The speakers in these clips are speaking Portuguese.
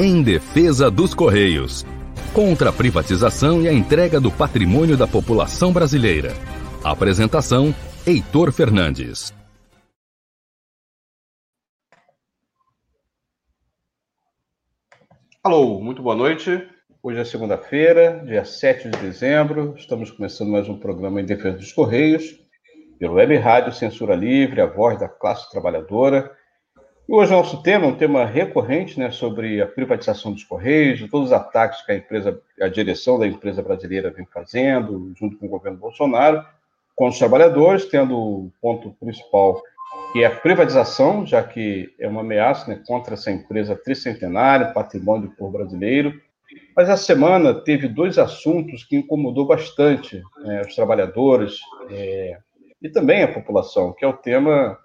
Em defesa dos Correios. Contra a privatização e a entrega do patrimônio da população brasileira. Apresentação: Heitor Fernandes. Alô, muito boa noite. Hoje é segunda-feira, dia 7 de dezembro. Estamos começando mais um programa em defesa dos Correios, pelo Web Rádio Censura Livre, a voz da classe trabalhadora. E hoje o nosso tema é um tema recorrente, né, sobre a privatização dos Correios, todos os ataques que a empresa, a direção da empresa brasileira vem fazendo, junto com o governo Bolsonaro, com os trabalhadores, tendo o ponto principal que é a privatização, já que é uma ameaça né, contra essa empresa tricentenária, patrimônio do povo brasileiro. Mas essa semana teve dois assuntos que incomodou bastante né, os trabalhadores é, e também a população, que é o tema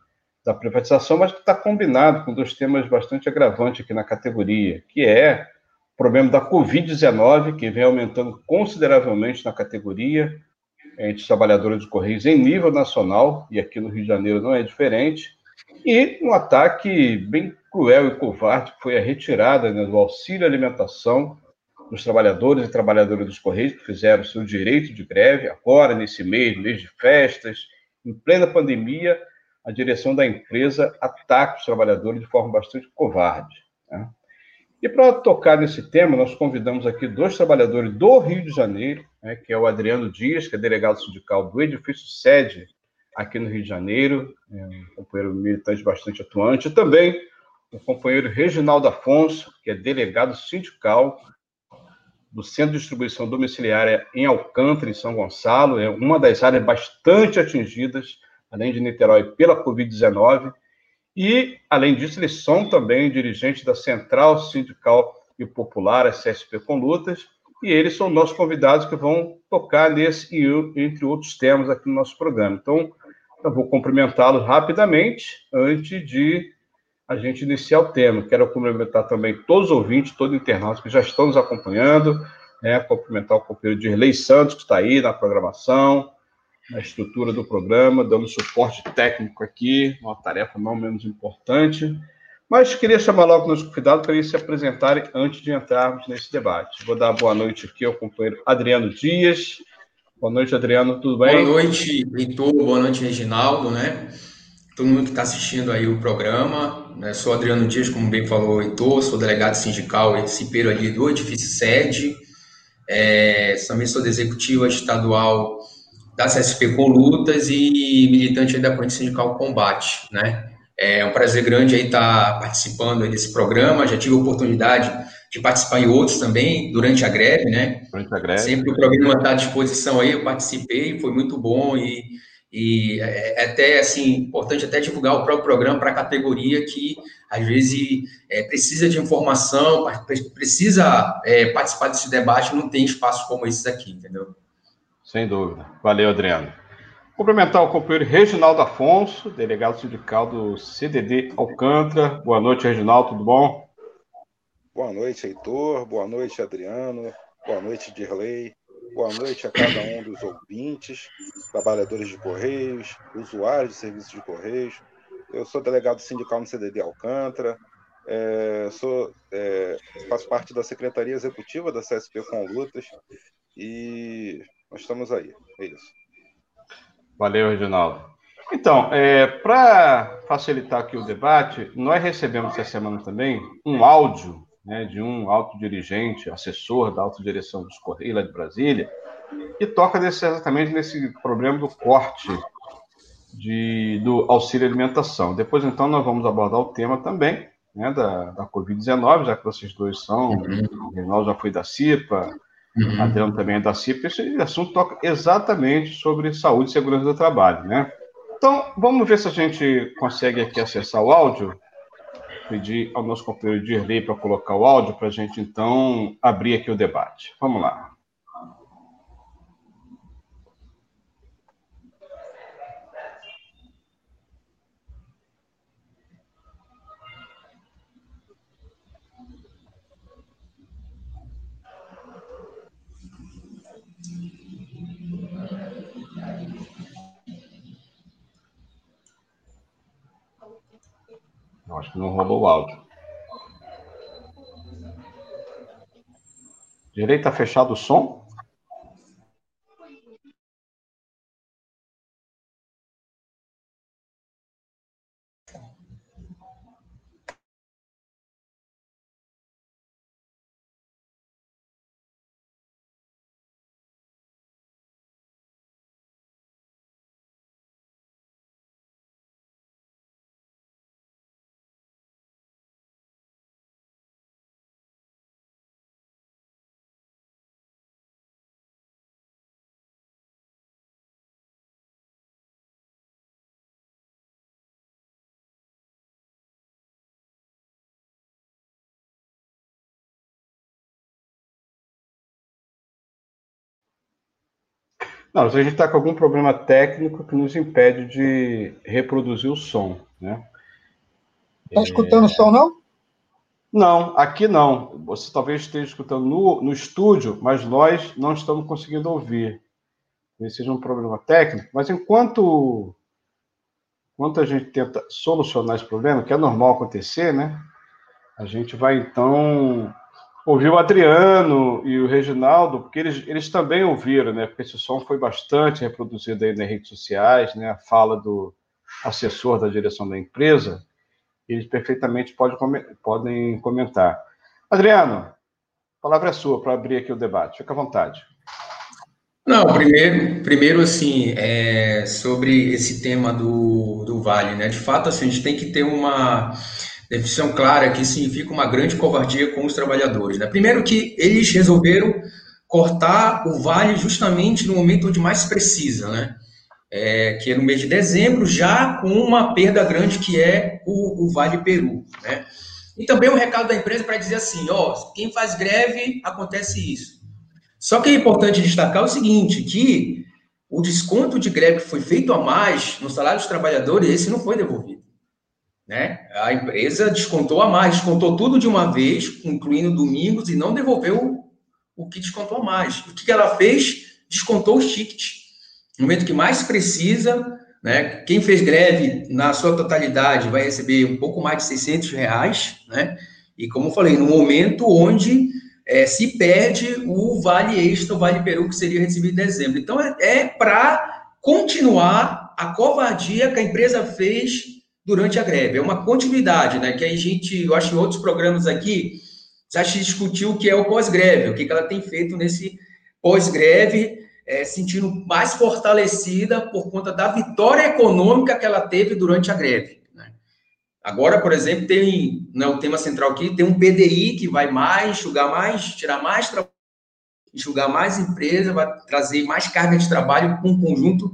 da privatização, mas que está combinado com dois temas bastante agravantes aqui na categoria, que é o problema da Covid-19, que vem aumentando consideravelmente na categoria, entre os trabalhadores de Correios em nível nacional, e aqui no Rio de Janeiro não é diferente, e um ataque bem cruel e covarde, que foi a retirada né, do auxílio alimentação dos trabalhadores e trabalhadoras dos Correios, que fizeram seu direito de greve, agora, nesse mês, mês de festas, em plena pandemia, a direção da empresa ataca os trabalhadores de forma bastante covarde. Né? E para tocar nesse tema, nós convidamos aqui dois trabalhadores do Rio de Janeiro, né, que é o Adriano Dias, que é delegado sindical do edifício sede aqui no Rio de Janeiro, é um companheiro militante bastante atuante, e também o companheiro Reginaldo Afonso, que é delegado sindical do Centro de Distribuição Domiciliária em Alcântara, em São Gonçalo, é uma das áreas bastante atingidas, além de Niterói, pela Covid-19, e, além disso, eles são também dirigentes da Central Sindical e Popular, a CSP com Lutas, e eles são nossos convidados que vão tocar nesse e entre outros temas aqui no nosso programa. Então, eu vou cumprimentá-los rapidamente antes de a gente iniciar o tema. Quero cumprimentar também todos os ouvintes, todos os internautas que já estão nos acompanhando, né? cumprimentar o companheiro Dirley Santos, que está aí na programação, na estrutura do programa, dando suporte técnico aqui, uma tarefa não menos importante. Mas queria chamar logo nos convidados para eles se apresentarem antes de entrarmos nesse debate. Vou dar boa noite aqui ao companheiro Adriano Dias. Boa noite, Adriano, tudo bem? Boa noite, Heitor. Boa noite, Reginaldo, né? Todo mundo que está assistindo aí o programa. Né? Sou Adriano Dias, como bem falou o Heitor, sou delegado sindical e ali do edifício sede. É, também sou da executiva estadual da CSP com lutas e militante da Corrente Sindical Combate, né? É um prazer grande aí estar participando desse programa. Já tive a oportunidade de participar em outros também durante a greve, né? Durante a greve. Sempre o programa está à disposição aí, eu participei, foi muito bom e, e é, é até assim importante até divulgar o próprio programa para a categoria que às vezes é, precisa de informação, precisa é, participar desse debate, não tem espaço como esses aqui, entendeu? Sem dúvida. Valeu, Adriano. Cumprimentar o companheiro Reginaldo Afonso, delegado sindical do CDD Alcântara. Boa noite, Reginaldo, tudo bom? Boa noite, Heitor. Boa noite, Adriano. Boa noite, Dirley. Boa noite a cada um dos ouvintes, trabalhadores de Correios, usuários de serviços de Correios. Eu sou delegado sindical no CDD Alcântara, é, sou, é, faço parte da Secretaria Executiva da CSP com Lutas e nós estamos aí. É isso. Valeu, Reginaldo. Então, é, para facilitar aqui o debate, nós recebemos essa semana também um áudio né, de um alto dirigente, assessor da autodireção dos Correios lá de Brasília, que toca nesse, exatamente nesse problema do corte de, do auxílio alimentação. Depois, então, nós vamos abordar o tema também né, da, da Covid-19, já que vocês dois são, uhum. o Reinaldo já foi da CIPA, uhum. Adriano também é da CIPA, esse assunto toca exatamente sobre saúde e segurança do trabalho, né? Então, vamos ver se a gente consegue aqui acessar o áudio. Pedir ao nosso companheiro Dirley para colocar o áudio para a gente, então, abrir aqui o debate. Vamos lá. Eu acho que não rolou o áudio. Direita fechado o som? Não, a gente está com algum problema técnico que nos impede de reproduzir o som, né? Está escutando o som, não? Não, aqui não. Você talvez esteja escutando no, no estúdio, mas nós não estamos conseguindo ouvir. Esse seja um problema técnico, mas enquanto, enquanto a gente tenta solucionar esse problema, que é normal acontecer, né? A gente vai então ouvi o Adriano e o Reginaldo, porque eles, eles também ouviram, né? Porque esse som foi bastante reproduzido aí nas redes sociais, né? A fala do assessor da direção da empresa, eles perfeitamente podem, podem comentar. Adriano, a palavra é sua para abrir aqui o debate. Fica à vontade. Não, primeiro, primeiro assim, é, sobre esse tema do, do Vale, né? De fato, assim, a gente tem que ter uma definição clara que significa uma grande covardia com os trabalhadores. Né? Primeiro que eles resolveram cortar o vale justamente no momento onde mais precisa, né? É, que é no mês de dezembro, já com uma perda grande que é o, o Vale Peru, né? E também um recado da empresa para dizer assim, ó, quem faz greve, acontece isso. Só que é importante destacar o seguinte, que o desconto de greve que foi feito a mais no salário dos trabalhadores, esse não foi devolvido. Né? A empresa descontou a mais, descontou tudo de uma vez, incluindo domingos, e não devolveu o que descontou a mais. O que ela fez? Descontou os tickets. No momento que mais precisa, né? Quem fez greve na sua totalidade vai receber um pouco mais de 600 reais, né? E como eu falei, no momento onde é, se perde o vale extra, o vale peru que seria recebido em dezembro. Então é, é para continuar a covardia que a empresa fez durante a greve. É uma continuidade, né? Que a gente, eu acho, em outros programas aqui, já se discutiu o que é o pós-greve, o que ela tem feito nesse pós-greve, é, sentindo mais fortalecida por conta da vitória econômica que ela teve durante a greve. Né? Agora, por exemplo, tem né, o tema central aqui, tem um PDI que vai mais, enxugar mais, tirar mais trabalho, enxugar mais empresa, vai trazer mais carga de trabalho com um conjunto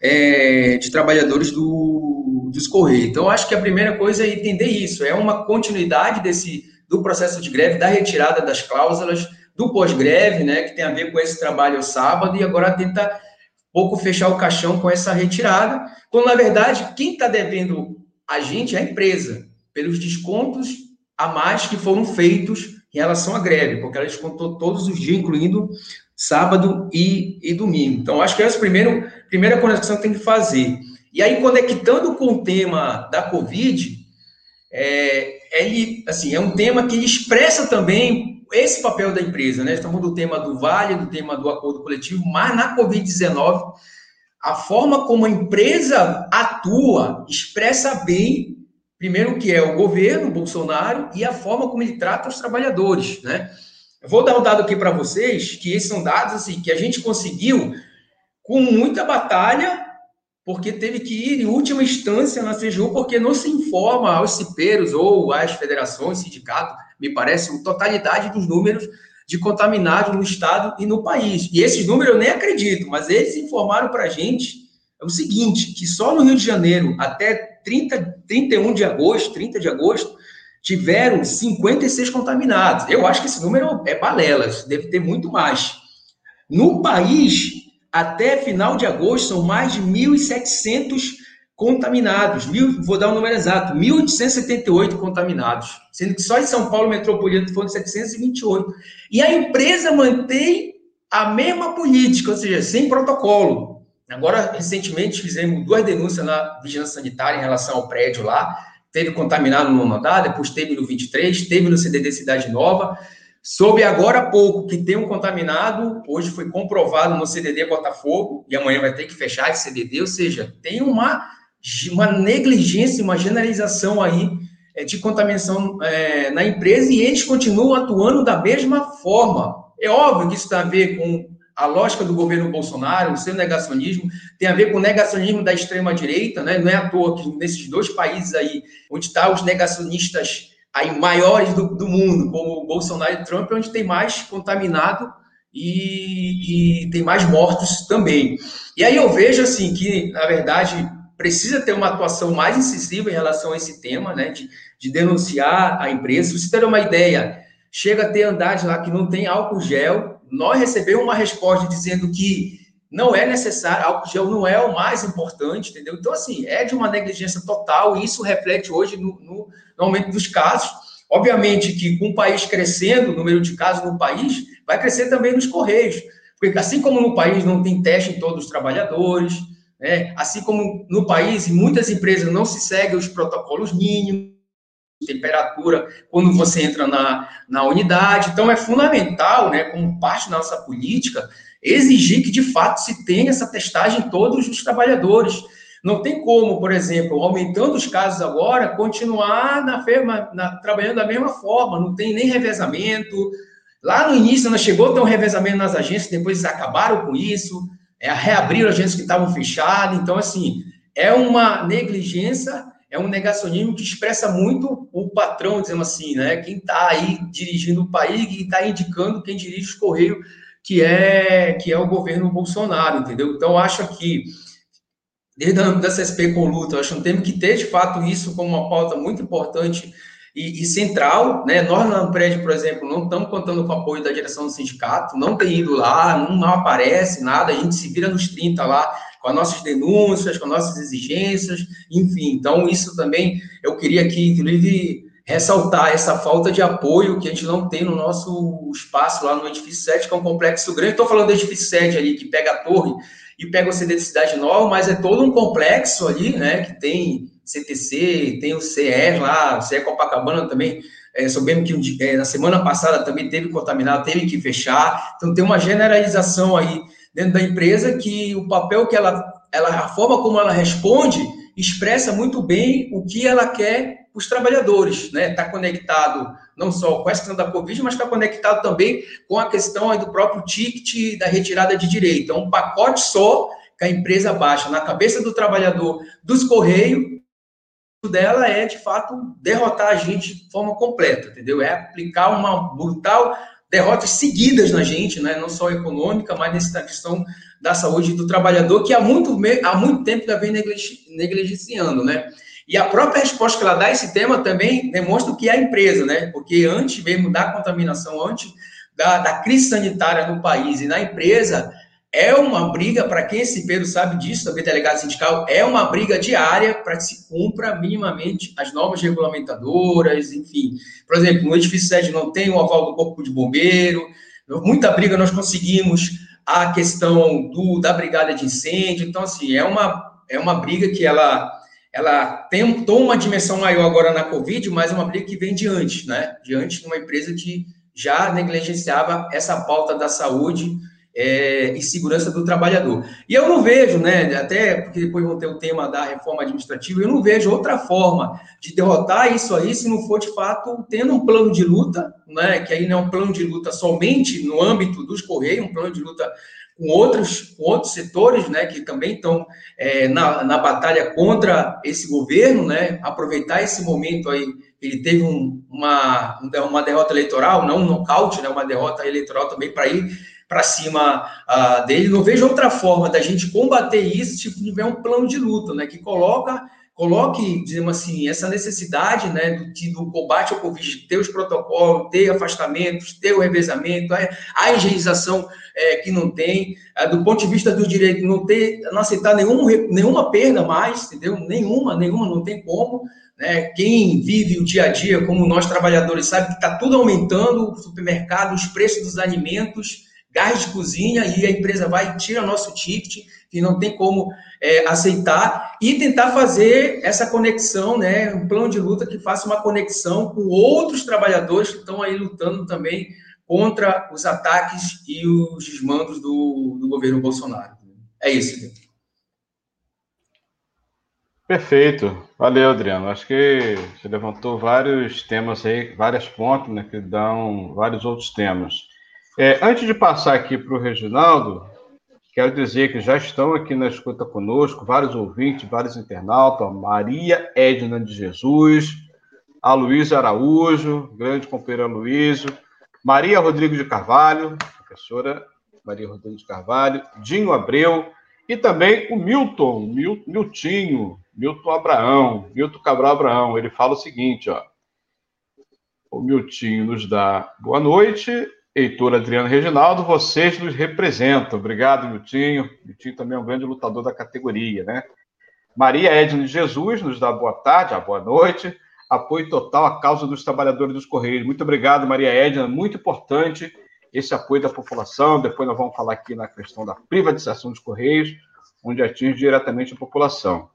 é, de trabalhadores do, dos Correios. Então, acho que a primeira coisa é entender isso, é uma continuidade desse do processo de greve, da retirada das cláusulas, do pós-greve, né, que tem a ver com esse trabalho sábado, e agora tenta pouco fechar o caixão com essa retirada, quando, na verdade, quem está devendo a gente é a empresa, pelos descontos a mais que foram feitos em relação à greve, porque ela descontou todos os dias, incluindo sábado e, e domingo. Então, acho que é a primeira, conexão que tem que fazer. E aí, conectando com o tema da Covid, é, ele, assim, é um tema que expressa também esse papel da empresa, né? Estamos do tema do Vale, do tema do acordo coletivo, mas na Covid-19, a forma como a empresa atua expressa bem, primeiro, o que é o governo, o Bolsonaro, e a forma como ele trata os trabalhadores, né? Eu vou dar um dado aqui para vocês, que esses são dados assim, que a gente conseguiu com muita batalha, porque teve que ir em última instância na CGU, porque não se informa aos cipeiros ou às federações, sindicatos, me parece, a totalidade dos números de contaminados no estado e no país. E esses números eu nem acredito, mas eles informaram para a gente é o seguinte, que só no Rio de Janeiro, até 30, 31 de agosto, 30 de agosto, tiveram 56 contaminados. Eu acho que esse número é balelas, deve ter muito mais. No país, até final de agosto, são mais de 1.700 contaminados. Mil, vou dar o um número exato: 1.878 contaminados. Sendo que só em São Paulo metropolitano foram 728. E a empresa mantém a mesma política, ou seja, sem protocolo. Agora, recentemente, fizemos duas denúncias na vigilância sanitária em relação ao prédio lá teve contaminado no Nodá, depois teve no 23, teve no CDD Cidade Nova. Soube agora há pouco que tem um contaminado, hoje foi comprovado no CDD Botafogo, e amanhã vai ter que fechar esse CDD, ou seja, tem uma, uma negligência, uma generalização aí é, de contaminação é, na empresa e eles continuam atuando da mesma forma. É óbvio que isso tem a ver com a lógica do governo Bolsonaro, o seu negacionismo, tem a ver com o negacionismo da extrema-direita, né? Não é à toa que nesses dois países aí, onde estão tá os negacionistas aí maiores do, do mundo, como Bolsonaro e Trump, onde tem mais contaminado e, e, tem mais mortos também. E aí eu vejo assim que, na verdade, precisa ter uma atuação mais incisiva em relação a esse tema, né? De, de denunciar a empresa. Se você ter uma ideia, chega a ter andares lá que não tem álcool gel. Nós recebemos uma resposta dizendo que não é necessário, álcool gel não é o mais importante, entendeu? Então, assim, é de uma negligência total e isso reflete hoje no, no, no aumento dos casos. Obviamente que com o país crescendo, o número de casos no país, vai crescer também nos Correios. Porque assim como no país não tem teste em todos os trabalhadores, né? assim como no país, muitas empresas não se seguem os protocolos mínimos, temperatura quando você entra na, na unidade. Então, é fundamental, né, como parte da nossa política, exigir que, de fato, se tenha essa testagem em todos os trabalhadores. Não tem como, por exemplo, aumentando os casos agora, continuar na firma, na, trabalhando da mesma forma, não tem nem revezamento. Lá no início, não chegou a ter um revezamento nas agências, depois acabaram com isso, é, reabriram agências que estavam fechadas. Então, assim, é uma negligência é um negacionismo que expressa muito o patrão, dizemos assim, né? Quem está aí dirigindo o país e está indicando quem dirige os Correios, que é, que é o governo Bolsonaro, entendeu? Então, acho que, desde a da CSP com luta, acho que temos que ter, de fato, isso como uma pauta muito importante e, e, central, né? Nós na Ampred, por exemplo, não estamos contando com o apoio da direção do sindicato, não tem ido lá, não, não aparece nada, a gente se vira nos 30 lá, com as nossas denúncias, com as nossas exigências, enfim. Então, isso também eu queria aqui, inclusive, ressaltar essa falta de apoio que a gente não tem no nosso espaço lá no edifício 7, que é um complexo grande. Estou falando do edifício 7 ali, que pega a torre e pega o CD de Cidade Nova, mas é todo um complexo ali, né, que tem CTC, tem o CE lá, o CE Copacabana também, é, soubemos que é, na semana passada também teve contaminado, teve que fechar, então tem uma generalização aí dentro da empresa que o papel que ela, ela a forma como ela responde expressa muito bem o que ela quer os trabalhadores, né? Está conectado não só com a questão da Covid, mas está conectado também com a questão do próprio ticket da retirada de direito. É um pacote só que a empresa baixa na cabeça do trabalhador dos Correios dela é, de fato, derrotar a gente de forma completa, entendeu? É aplicar uma brutal derrotas seguidas na gente, né? não só econômica, mas nessa questão da saúde do trabalhador, que há muito, há muito tempo já vem negligenciando, né? E a própria resposta que ela dá a esse tema também demonstra o que é a empresa, né? Porque antes mesmo da contaminação, antes da, da crise sanitária no país e na empresa, é uma briga, para quem esse Pedro sabe disso, também delegado sindical, é uma briga diária para que se cumpra minimamente as normas regulamentadoras, enfim. Por exemplo, no edifício sede não tem o aval do Corpo de Bombeiro, muita briga nós conseguimos a questão do, da brigada de incêndio, então, assim, é uma, é uma briga que ela, ela tem, toma uma dimensão maior agora na Covid, mas é uma briga que vem de antes, né? Diante de uma empresa que já negligenciava essa pauta da saúde, é, e segurança do trabalhador. E eu não vejo, né, até porque depois vão ter o tema da reforma administrativa, eu não vejo outra forma de derrotar isso aí se não for, de fato, tendo um plano de luta, né, que aí não é um plano de luta somente no âmbito dos Correios, um plano de luta com outros, com outros setores, né, que também estão é, na, na batalha contra esse governo, né, aproveitar esse momento aí, ele teve um, uma, uma derrota eleitoral, não um nocaute, né, uma derrota eleitoral também para ir para cima uh, dele. Não vejo outra forma da gente combater isso, tipo, tiver um plano de luta, né? Que coloca, coloque, digamos assim, essa necessidade, né, do, do combate ao Covid, ter os protocolos, ter afastamentos, ter o revezamento, a, a higienização é, que não tem, é, do ponto de vista do direito, não ter, não aceitar nenhum, nenhuma perda mais, entendeu? Nenhuma, nenhuma, não tem como. Né? Quem vive o dia a dia, como nós trabalhadores, sabe que está tudo aumentando, o supermercado, os preços dos alimentos, gás de cozinha e a empresa vai e tira nosso ticket, que não tem como é, aceitar, e tentar fazer essa conexão, né, um plano de luta que faça uma conexão com outros trabalhadores que estão aí lutando também contra os ataques e os desmandos do, do governo Bolsonaro. É isso. Perfeito. Valeu, Adriano. Acho que você levantou vários temas aí, várias pontas, né, que dão vários outros temas. É, antes de passar aqui para o Reginaldo, quero dizer que já estão aqui na escuta conosco vários ouvintes, vários internautas, Maria Edna de Jesus, a Luísa Araújo, grande companheira Luísa, Maria Rodrigues de Carvalho, professora Maria Rodrigues de Carvalho, Dinho Abreu, e também o Milton, Mil, Miltinho, Milton Abraão, Milton Cabral Abraão. Ele fala o seguinte, ó. O Miltinho nos dá boa noite. Heitor Adriano Reginaldo, vocês nos representam. Obrigado, Miltinho. Miltinho também é um grande lutador da categoria, né? Maria Edna Jesus nos dá boa tarde, a boa noite. Apoio total à causa dos trabalhadores dos Correios. Muito obrigado, Maria Edna. Muito importante esse apoio da população. Depois nós vamos falar aqui na questão da privatização dos Correios, onde atinge diretamente a população.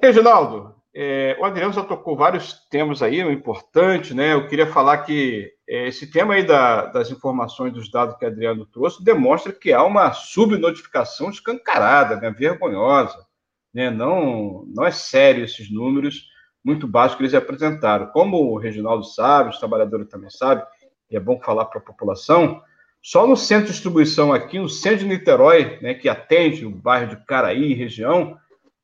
Reginaldo, é, o Adriano já tocou vários temas aí, é importante, né? Eu queria falar que é, esse tema aí da, das informações dos dados que o Adriano trouxe demonstra que há uma subnotificação escancarada, né? vergonhosa. Né? Não, não é sério esses números muito baixos que eles apresentaram. Como o Reginaldo sabe, os trabalhadores também sabem, e é bom falar para a população, só no centro de distribuição aqui, no centro de Niterói, né, que atende o bairro de Caraí região,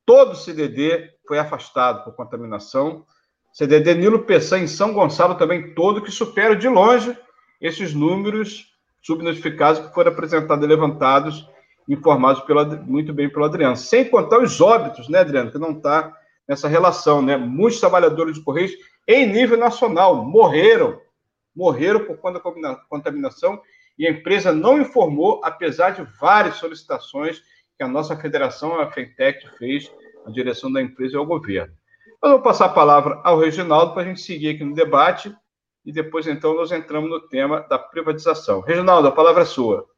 todo o CDD foi afastado por contaminação. CDD Nilo Peçanha em São Gonçalo também todo, que supera de longe esses números subnotificados que foram apresentados e levantados, informados muito bem pelo Adriano. Sem contar os óbitos, né, Adriano, que não está nessa relação, né? Muitos trabalhadores de Correios, em nível nacional, morreram morreram por conta da contaminação e a empresa não informou, apesar de várias solicitações que a nossa federação, a FENTEC, fez na direção da empresa e ao governo. Eu vou passar a palavra ao Reginaldo para a gente seguir aqui no debate e depois, então, nós entramos no tema da privatização. Reginaldo, a palavra é sua.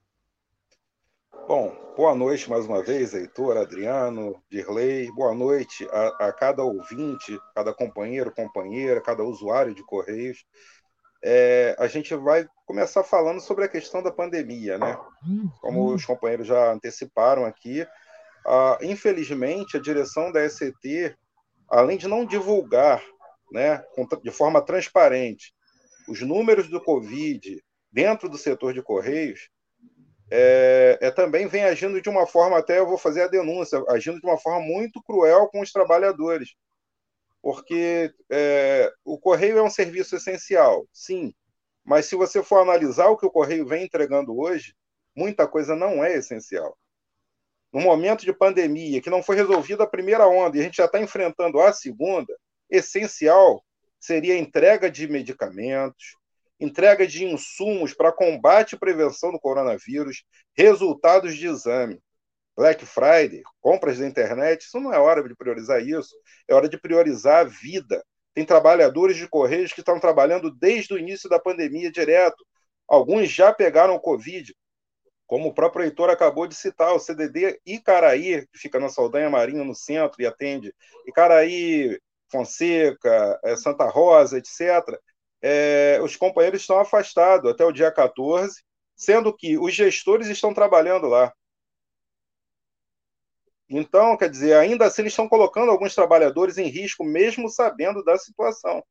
Bom, boa noite mais uma vez, Heitor, Adriano, Dirley. Boa noite a, a cada ouvinte, cada companheiro, companheira, cada usuário de Correios é, a gente vai começar falando sobre a questão da pandemia, né? Como os companheiros já anteciparam aqui, uh, infelizmente a direção da SCT, além de não divulgar, né, de forma transparente, os números do Covid dentro do setor de correios, é, é, também vem agindo de uma forma, até eu vou fazer a denúncia, agindo de uma forma muito cruel com os trabalhadores porque é, o correio é um serviço essencial, sim, mas se você for analisar o que o correio vem entregando hoje, muita coisa não é essencial. No momento de pandemia, que não foi resolvida a primeira onda e a gente já está enfrentando a segunda, essencial seria a entrega de medicamentos, entrega de insumos para combate e prevenção do coronavírus, resultados de exame. Black Friday, compras da internet, isso não é hora de priorizar isso, é hora de priorizar a vida. Tem trabalhadores de Correios que estão trabalhando desde o início da pandemia direto. Alguns já pegaram o Covid, como o próprio Heitor acabou de citar, o CDD Icaraí, que fica na Saldanha Marinho, no centro, e atende Icaraí, Fonseca, eh, Santa Rosa, etc. É, os companheiros estão afastados até o dia 14, sendo que os gestores estão trabalhando lá. Então, quer dizer, ainda assim eles estão colocando alguns trabalhadores em risco, mesmo sabendo da situação.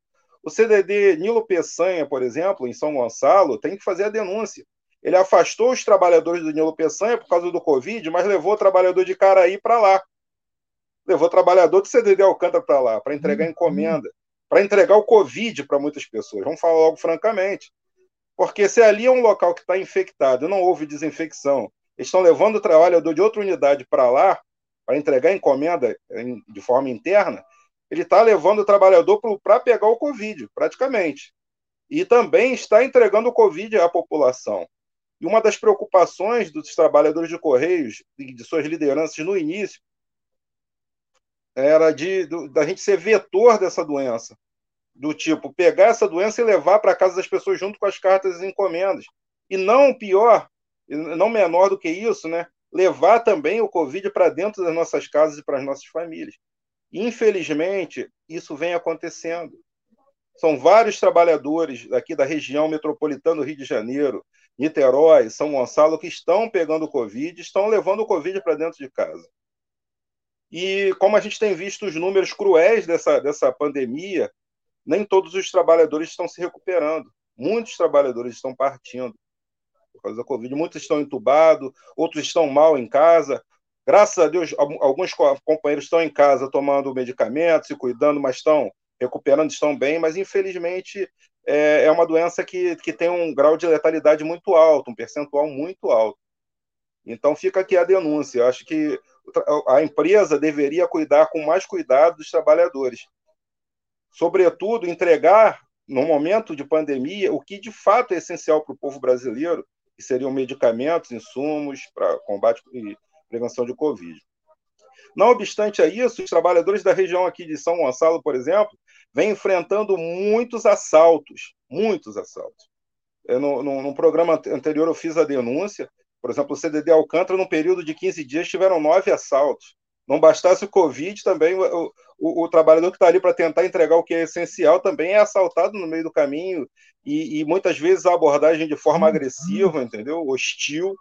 O CDD Nilo Peçanha, por exemplo, em São Gonçalo, tem que fazer a denúncia. Ele afastou os trabalhadores do Nilo Peçanha por causa do Covid, mas levou o trabalhador de Caraí para lá. Levou o trabalhador do CDD Alcântara para lá, para entregar uhum. encomenda, para entregar o Covid para muitas pessoas. Vamos falar logo francamente. Porque se ali é um local que está infectado e não houve desinfecção, eles estão levando o trabalhador de outra unidade para lá, para entregar encomenda de forma interna, ele está levando o trabalhador para pegar o Covid, praticamente. E também está entregando o Covid à população. E uma das preocupações dos trabalhadores de Correios e de suas lideranças no início era de da gente ser vetor dessa doença, do tipo pegar essa doença e levar para casa das pessoas junto com as cartas e encomendas. E não pior, não menor do que isso, né? levar também o Covid para dentro das nossas casas e para as nossas famílias. Infelizmente, isso vem acontecendo. São vários trabalhadores aqui da região metropolitana do Rio de Janeiro, Niterói, São Gonçalo, que estão pegando Covid, estão levando o Covid para dentro de casa. E como a gente tem visto os números cruéis dessa, dessa pandemia, nem todos os trabalhadores estão se recuperando. Muitos trabalhadores estão partindo por causa da Covid. Muitos estão entubados, outros estão mal em casa. Graças a Deus, alguns companheiros estão em casa tomando medicamentos, se cuidando, mas estão recuperando, estão bem. Mas, infelizmente, é, é uma doença que, que tem um grau de letalidade muito alto, um percentual muito alto. Então, fica aqui a denúncia. Eu acho que a empresa deveria cuidar com mais cuidado dos trabalhadores. Sobretudo, entregar, no momento de pandemia, o que de fato é essencial para o povo brasileiro, que seriam medicamentos, insumos para combate e prevenção de Covid. Não obstante a isso, os trabalhadores da região aqui de São Gonçalo, por exemplo, vêm enfrentando muitos assaltos, muitos assaltos. Eu, no, no, no programa anterior eu fiz a denúncia por exemplo, o CDD Alcântara, num período de 15 dias, tiveram nove assaltos. Não bastasse o Covid, também o, o, o trabalhador que está ali para tentar entregar o que é essencial também é assaltado no meio do caminho e, e muitas vezes a abordagem de forma uhum. agressiva, entendeu? Hostil,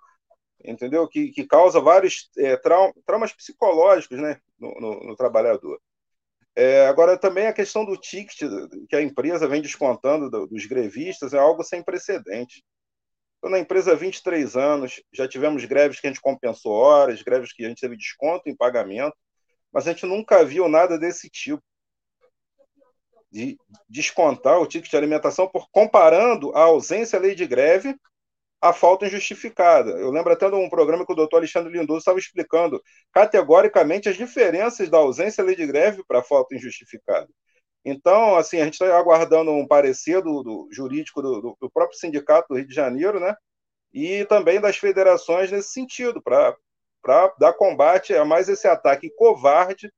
entendeu? Que, que causa vários é, trau traumas psicológicos né, no, no, no trabalhador. É, agora, também a questão do ticket que a empresa vem descontando dos grevistas é algo sem precedente. Estou na empresa há 23 anos, já tivemos greves que a gente compensou horas, greves que a gente teve desconto em pagamento, mas a gente nunca viu nada desse tipo. De descontar o ticket de alimentação por comparando a ausência lei de greve à falta injustificada. Eu lembro até de um programa que o doutor Alexandre Lindoso estava explicando categoricamente as diferenças da ausência lei de greve para a falta injustificada. Então, assim, a gente está aguardando um parecer do, do jurídico do, do, próprio sindicato do Rio de Janeiro, né? E também das federações nesse sentido, para dar combate a mais esse ataque covarde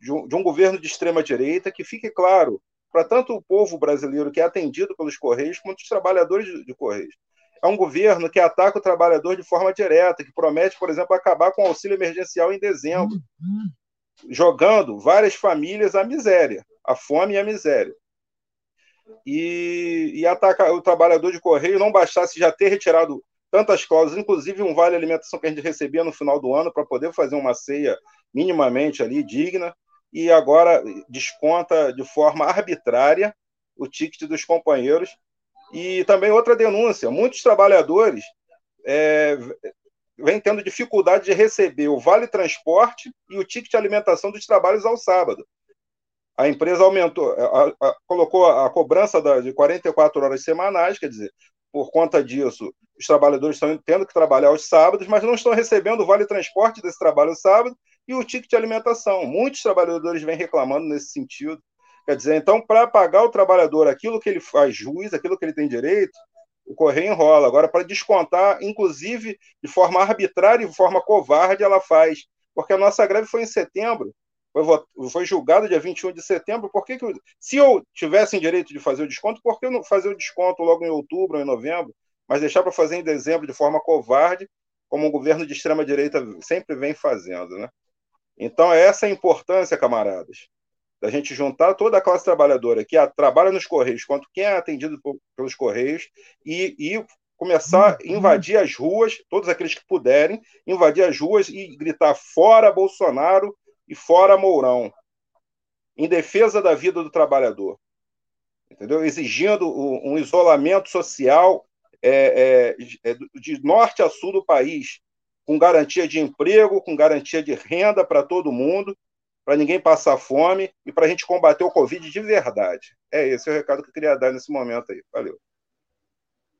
de um, de um governo de extrema direita, que fique claro para tanto o povo brasileiro que é atendido pelos Correios, quanto os trabalhadores de, de Correios. É um governo que ataca o trabalhador de forma direta, que promete, por exemplo, acabar com o auxílio emergencial em dezembro, uhum. jogando várias famílias à miséria a fome e a miséria. E, e atacar o trabalhador de correio não bastasse já ter retirado tantas cláusulas, inclusive um vale alimentação que a gente recebia no final do ano para poder fazer uma ceia minimamente ali digna, e agora desconta de forma arbitrária o ticket dos companheiros. E também outra denúncia: muitos trabalhadores é, vêm tendo dificuldade de receber o vale transporte e o ticket de alimentação dos trabalhos ao sábado a empresa aumentou, a, a, colocou a cobrança da, de 44 horas semanais, quer dizer, por conta disso, os trabalhadores estão tendo que trabalhar aos sábados, mas não estão recebendo o vale transporte desse trabalho sábado e o ticket de alimentação. Muitos trabalhadores vêm reclamando nesse sentido. Quer dizer, então, para pagar o trabalhador aquilo que ele faz juiz, aquilo que ele tem direito, o correio enrola. Agora, para descontar, inclusive de forma arbitrária e de forma covarde, ela faz. Porque a nossa greve foi em setembro foi, foi julgado dia 21 de setembro, por que, que se eu tivesse direito de fazer o desconto, por que não fazer o desconto logo em outubro ou em novembro, mas deixar para fazer em dezembro de forma covarde, como o governo de extrema-direita sempre vem fazendo, né? Então, essa é a importância, camaradas, da gente juntar toda a classe trabalhadora que trabalha nos Correios, quanto quem é atendido por, pelos Correios, e, e começar a invadir as ruas, todos aqueles que puderem, invadir as ruas e gritar fora Bolsonaro, e fora Mourão, em defesa da vida do trabalhador, entendeu? Exigindo um isolamento social é, é, é, de norte a sul do país, com garantia de emprego, com garantia de renda para todo mundo, para ninguém passar fome e para a gente combater o Covid de verdade. É esse o recado que eu queria dar nesse momento aí. Valeu.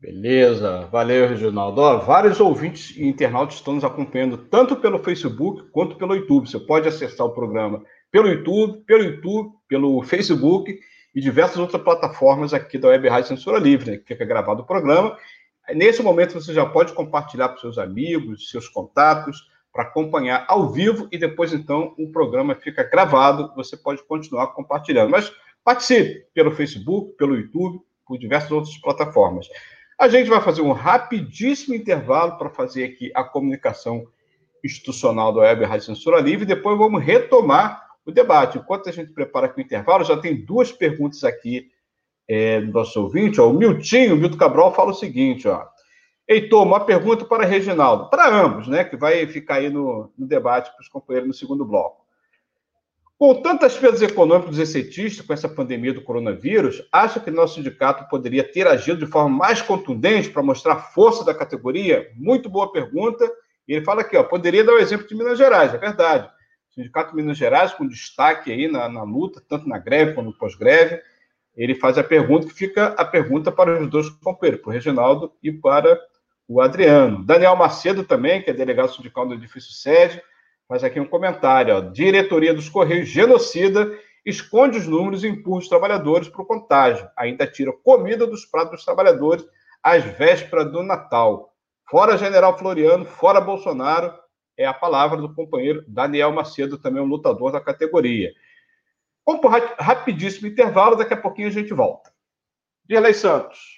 Beleza, valeu, Reginaldo. Ó, vários ouvintes e internautas estão nos acompanhando tanto pelo Facebook quanto pelo YouTube. Você pode acessar o programa pelo YouTube, pelo YouTube, pelo Facebook e diversas outras plataformas aqui da Web Rádio Censura Livre, né, que fica gravado o programa. Nesse momento você já pode compartilhar com seus amigos, seus contatos, para acompanhar ao vivo e depois então o programa fica gravado, você pode continuar compartilhando. Mas participe pelo Facebook, pelo YouTube, por diversas outras plataformas. A gente vai fazer um rapidíssimo intervalo para fazer aqui a comunicação institucional da Web Rádio Censura Livre depois vamos retomar o debate. Enquanto a gente prepara aqui o intervalo, já tem duas perguntas aqui é, do nosso ouvinte, ó, o Miltinho, o Milton Cabral, fala o seguinte, ó. Heitor, uma pergunta para Reginaldo, para ambos, né, que vai ficar aí no, no debate para os companheiros no segundo bloco. Com tantas perdas econômicas dos excetistas com essa pandemia do coronavírus, acha que nosso sindicato poderia ter agido de forma mais contundente para mostrar a força da categoria? Muito boa pergunta. E ele fala aqui, ó, poderia dar o exemplo de Minas Gerais, é verdade. O Sindicato de Minas Gerais, com destaque aí na, na luta, tanto na greve quanto no pós-greve, ele faz a pergunta que fica a pergunta para os dois companheiros, para o Reginaldo e para o Adriano. Daniel Macedo também, que é delegado sindical do edifício sede, faz aqui um comentário. Ó. Diretoria dos Correios genocida esconde os números e empurra os trabalhadores para o contágio. Ainda tira comida dos pratos dos trabalhadores às vésperas do Natal. Fora General Floriano, fora Bolsonaro, é a palavra do companheiro Daniel Macedo, também um lutador da categoria. Vamos por rapidíssimo intervalo, daqui a pouquinho a gente volta. Dirley Santos.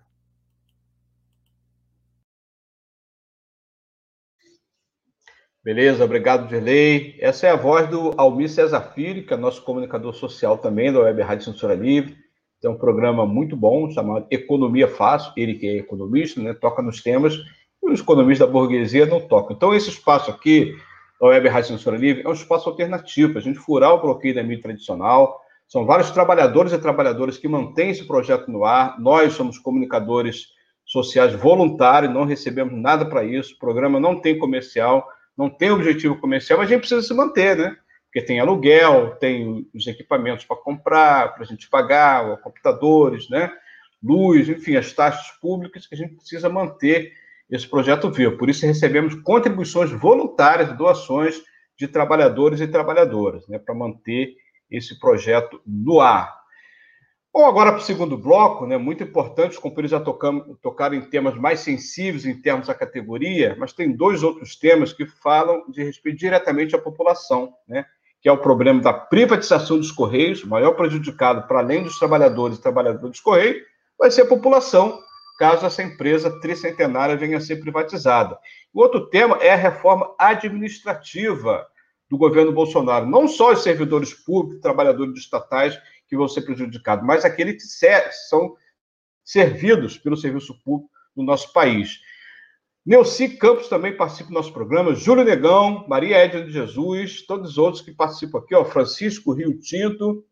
Beleza, obrigado, Dirley. Essa é a voz do Almir Cesar Filho, que é nosso comunicador social também da Web Rádio Censura Livre. Tem um programa muito bom chamado Economia Fácil, ele que é economista, né, toca nos temas e os economistas da burguesia não tocam. Então, esse espaço aqui a Web Rádio Censura Livre é um espaço alternativo, a gente furar o bloqueio da mídia tradicional. São vários trabalhadores e trabalhadoras que mantêm esse projeto no ar. Nós somos comunicadores sociais voluntários, não recebemos nada para isso. O programa não tem comercial, não tem objetivo comercial, mas a gente precisa se manter, né? Porque tem aluguel, tem os equipamentos para comprar, para a gente pagar, computadores, né? Luz, enfim, as taxas públicas que a gente precisa manter esse projeto vivo. Por isso, recebemos contribuições voluntárias, doações de trabalhadores e trabalhadoras, né, para manter esse projeto no ar. Bom, agora para o segundo bloco, né, muito importante, os companheiros já tocam, tocaram em temas mais sensíveis em termos da categoria, mas tem dois outros temas que falam de respeito diretamente à população, né, que é o problema da privatização dos Correios, o maior prejudicado, para além dos trabalhadores e trabalhadoras dos Correios, vai ser a população, caso essa empresa tricentenária venha a ser privatizada. O outro tema é a reforma administrativa do governo Bolsonaro. Não só os servidores públicos, trabalhadores estatais que vão ser prejudicados, mas aqueles que são servidos pelo serviço público no nosso país. Neuci Campos também participa do nosso programa, Júlio Negão, Maria Edna de Jesus, todos os outros que participam aqui, ó, Francisco Rio Tinto,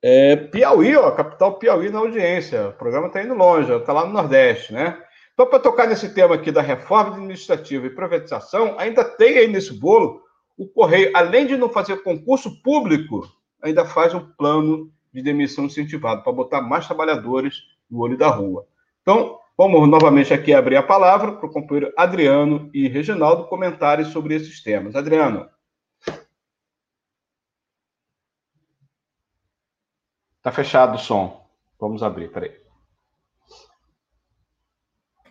é, Piauí, ó, capital Piauí na audiência. O programa está indo longe, está lá no Nordeste, né? Então, para tocar nesse tema aqui da reforma administrativa e privatização, ainda tem aí nesse bolo o Correio, além de não fazer concurso público, ainda faz um plano de demissão incentivado para botar mais trabalhadores no olho da rua. Então, vamos novamente aqui abrir a palavra para o companheiro Adriano e Reginaldo comentarem sobre esses temas. Adriano. Tá fechado o som. Vamos abrir, peraí.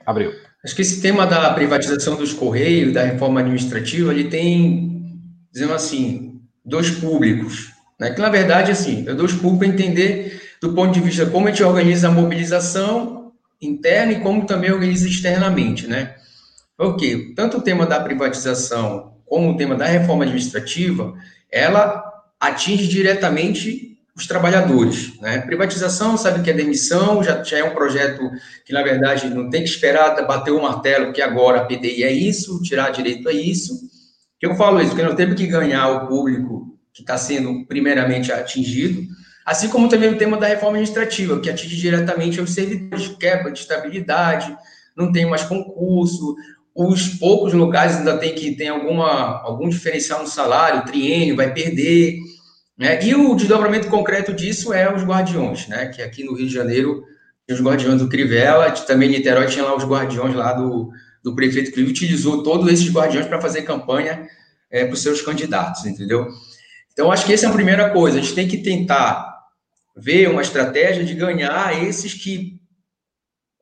Abriu. Acho que esse tema da privatização dos Correios, da reforma administrativa, ele tem, dizendo assim, dois públicos. Né? Que, na verdade, assim, é dois públicos para entender do ponto de vista como a gente organiza a mobilização interna e como também organiza externamente, né? Ok, tanto o tema da privatização como o tema da reforma administrativa, ela atinge diretamente os trabalhadores. Né? Privatização, sabe que é demissão, já, já é um projeto que, na verdade, não tem que esperar bater o martelo, que agora a PDI é isso, tirar direito a isso. Que eu falo isso, porque nós temos que ganhar o público que está sendo primeiramente atingido, assim como também o tema da reforma administrativa, que atinge diretamente os servidores, quebra de estabilidade, não tem mais concurso, os poucos locais ainda tem que tem alguma algum diferencial no salário, triênio vai perder, né? E o desdobramento concreto disso é os guardiões, né? Que aqui no Rio de Janeiro os guardiões do Crivella, também em Niterói tinha lá os guardiões lá do, do prefeito que utilizou todos esses guardiões para fazer campanha é, para os seus candidatos, entendeu? Então, acho que essa é a primeira coisa. A gente tem que tentar ver uma estratégia de ganhar esses que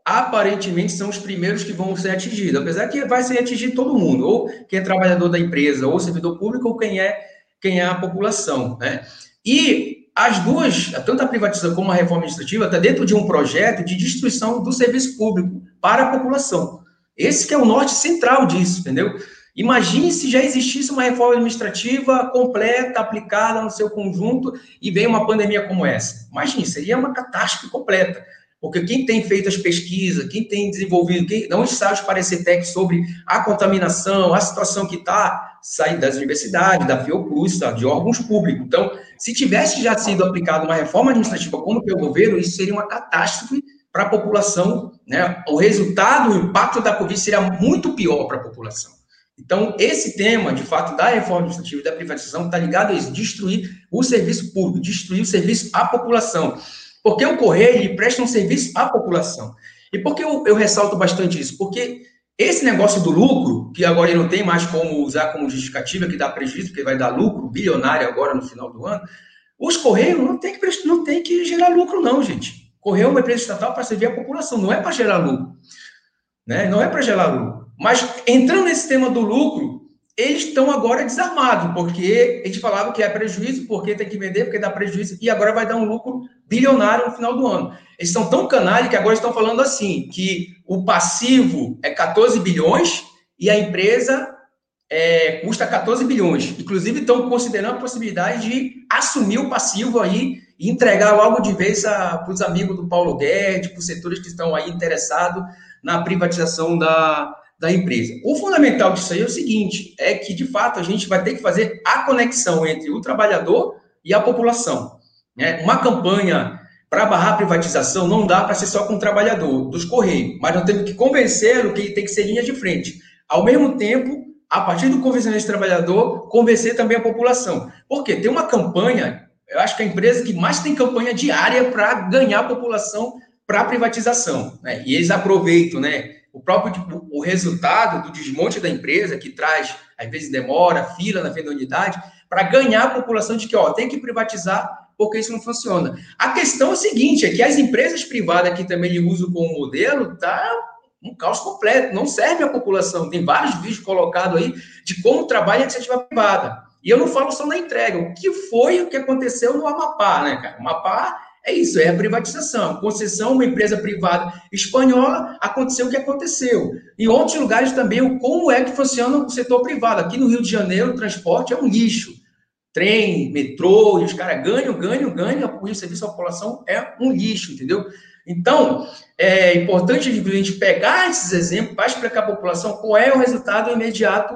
aparentemente são os primeiros que vão ser atingidos, apesar que vai ser atingido todo mundo, ou quem é trabalhador da empresa, ou servidor público, ou quem é quem é a população, né? E as duas, tanto a privatização como a reforma administrativa, está dentro de um projeto de destruição do serviço público para a população. Esse que é o norte central disso, entendeu? Imagine se já existisse uma reforma administrativa completa, aplicada no seu conjunto, e vem uma pandemia como essa. Imagine, seria uma catástrofe completa. Porque quem tem feito as pesquisas, quem tem desenvolvido, quem não está os parecer técnicos sobre a contaminação, a situação que está saindo das universidades, da Fiocruz, tá, de órgãos públicos. Então, se tivesse já sido aplicada uma reforma administrativa como pelo governo, isso seria uma catástrofe para a população, né? O resultado, o impacto da Covid seria muito pior para a população. Então, esse tema, de fato, da reforma administrativa e da privatização está ligado a isso, destruir o serviço público, destruir o serviço à população. Porque o Correio ele presta um serviço à população. E por que eu, eu ressalto bastante isso? Porque esse negócio do lucro, que agora ele não tem mais como usar como justificativa, que dá prejuízo, porque vai dar lucro bilionário agora no final do ano, os Correios não tem que, não tem que gerar lucro, não, gente. Correio é uma empresa estatal para servir a população, não é para gerar lucro. Né? Não é para gerar lucro. Mas entrando nesse tema do lucro, eles estão agora desarmados, porque a gente falava que é prejuízo, porque tem que vender, porque dá prejuízo, e agora vai dar um lucro bilionário no final do ano. Eles são tão canalha que agora estão falando assim, que o passivo é 14 bilhões e a empresa é, custa 14 bilhões. Inclusive, estão considerando a possibilidade de assumir o passivo aí e entregar logo de vez para os amigos do Paulo Guedes, para os setores que estão aí interessados na privatização da, da empresa. O fundamental disso aí é o seguinte: é que, de fato, a gente vai ter que fazer a conexão entre o trabalhador e a população. Né? Uma campanha para barrar a privatização não dá para ser só com o trabalhador dos Correios, mas nós temos que convencê-lo que tem que ser linha de frente. Ao mesmo tempo, a partir do convencimento do trabalhador, convencer também a população. Porque tem uma campanha, eu acho que a empresa que mais tem campanha diária para ganhar a população para a privatização. Né? E eles aproveitam, né? O próprio tipo, o resultado do desmonte da empresa, que traz, às vezes demora, fila na frente da unidade, para ganhar a população de que ó, tem que privatizar porque isso não funciona. A questão é a seguinte, é que as empresas privadas que também usam como modelo, tá um caos completo, não serve à população. Tem vários vídeos colocados aí de como trabalha a iniciativa privada. E eu não falo só na entrega, o que foi o que aconteceu no Amapá, né, cara? O Amapá é isso, é a privatização. Concessão, uma empresa privada espanhola, aconteceu o que aconteceu. Em outros lugares também, como é que funciona o setor privado. Aqui no Rio de Janeiro, o transporte é um lixo. Trem, metrô, e os caras ganham, ganham, ganham, e o serviço à população é um lixo, entendeu? Então, é importante a gente pegar esses exemplos para explicar à população qual é o resultado imediato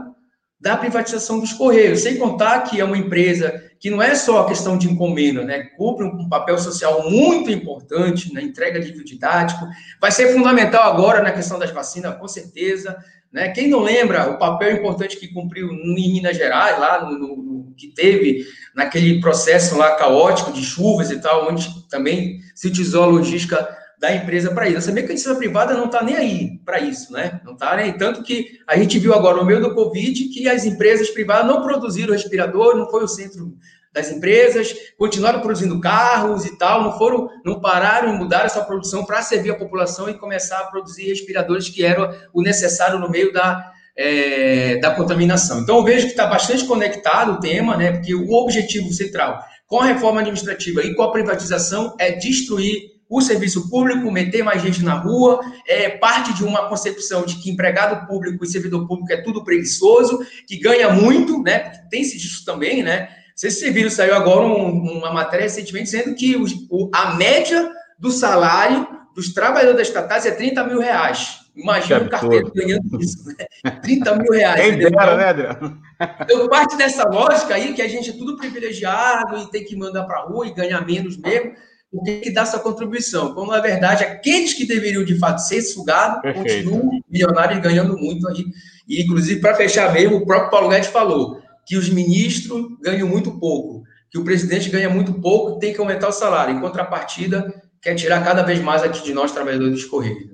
da privatização dos Correios, sem contar que é uma empresa que não é só a questão de encomenda, né? Cumpre um papel social muito importante na entrega de livro didático, vai ser fundamental agora na questão das vacinas, com certeza. Né? Quem não lembra o papel importante que cumpriu em Minas Gerais, lá no, no, que teve naquele processo lá caótico de chuvas e tal, onde também se utilizou a logística da empresa para isso. Eu sabia que a iniciativa privada não está nem aí para isso, né? Não está nem tanto que a gente viu agora no meio do Covid que as empresas privadas não produziram respirador, não foi o centro das empresas, continuaram produzindo carros e tal, não foram, não pararam e mudaram essa produção para servir a população e começar a produzir respiradores que eram o necessário no meio da, é, da contaminação. Então, eu vejo que está bastante conectado o tema, né? Porque o objetivo central com a reforma administrativa e com a privatização é destruir o serviço público, meter mais gente na rua, é parte de uma concepção de que empregado público e servidor público é tudo preguiçoso, que ganha muito, né? Tem esse disso também, né? Se vocês viram, saiu agora um, uma matéria recentemente dizendo que o, a média do salário dos trabalhadores estatais é 30 mil reais. Imagina o carteiro ganhando isso, né? 30 mil reais. Quem dera, né, Adriano? Então, parte dessa lógica aí, que a gente é tudo privilegiado e tem que mandar para a rua e ganhar menos mesmo, por que, que dá essa contribuição. Quando, na verdade, aqueles que deveriam, de fato, ser sugados, Perfeito. continuam milionários ganhando muito aí. E, inclusive, para fechar mesmo, o próprio Paulo Guedes falou que os ministros ganham muito pouco, que o presidente ganha muito pouco tem que aumentar o salário. Em contrapartida, quer tirar cada vez mais aqui de nós, trabalhadores dos Correios.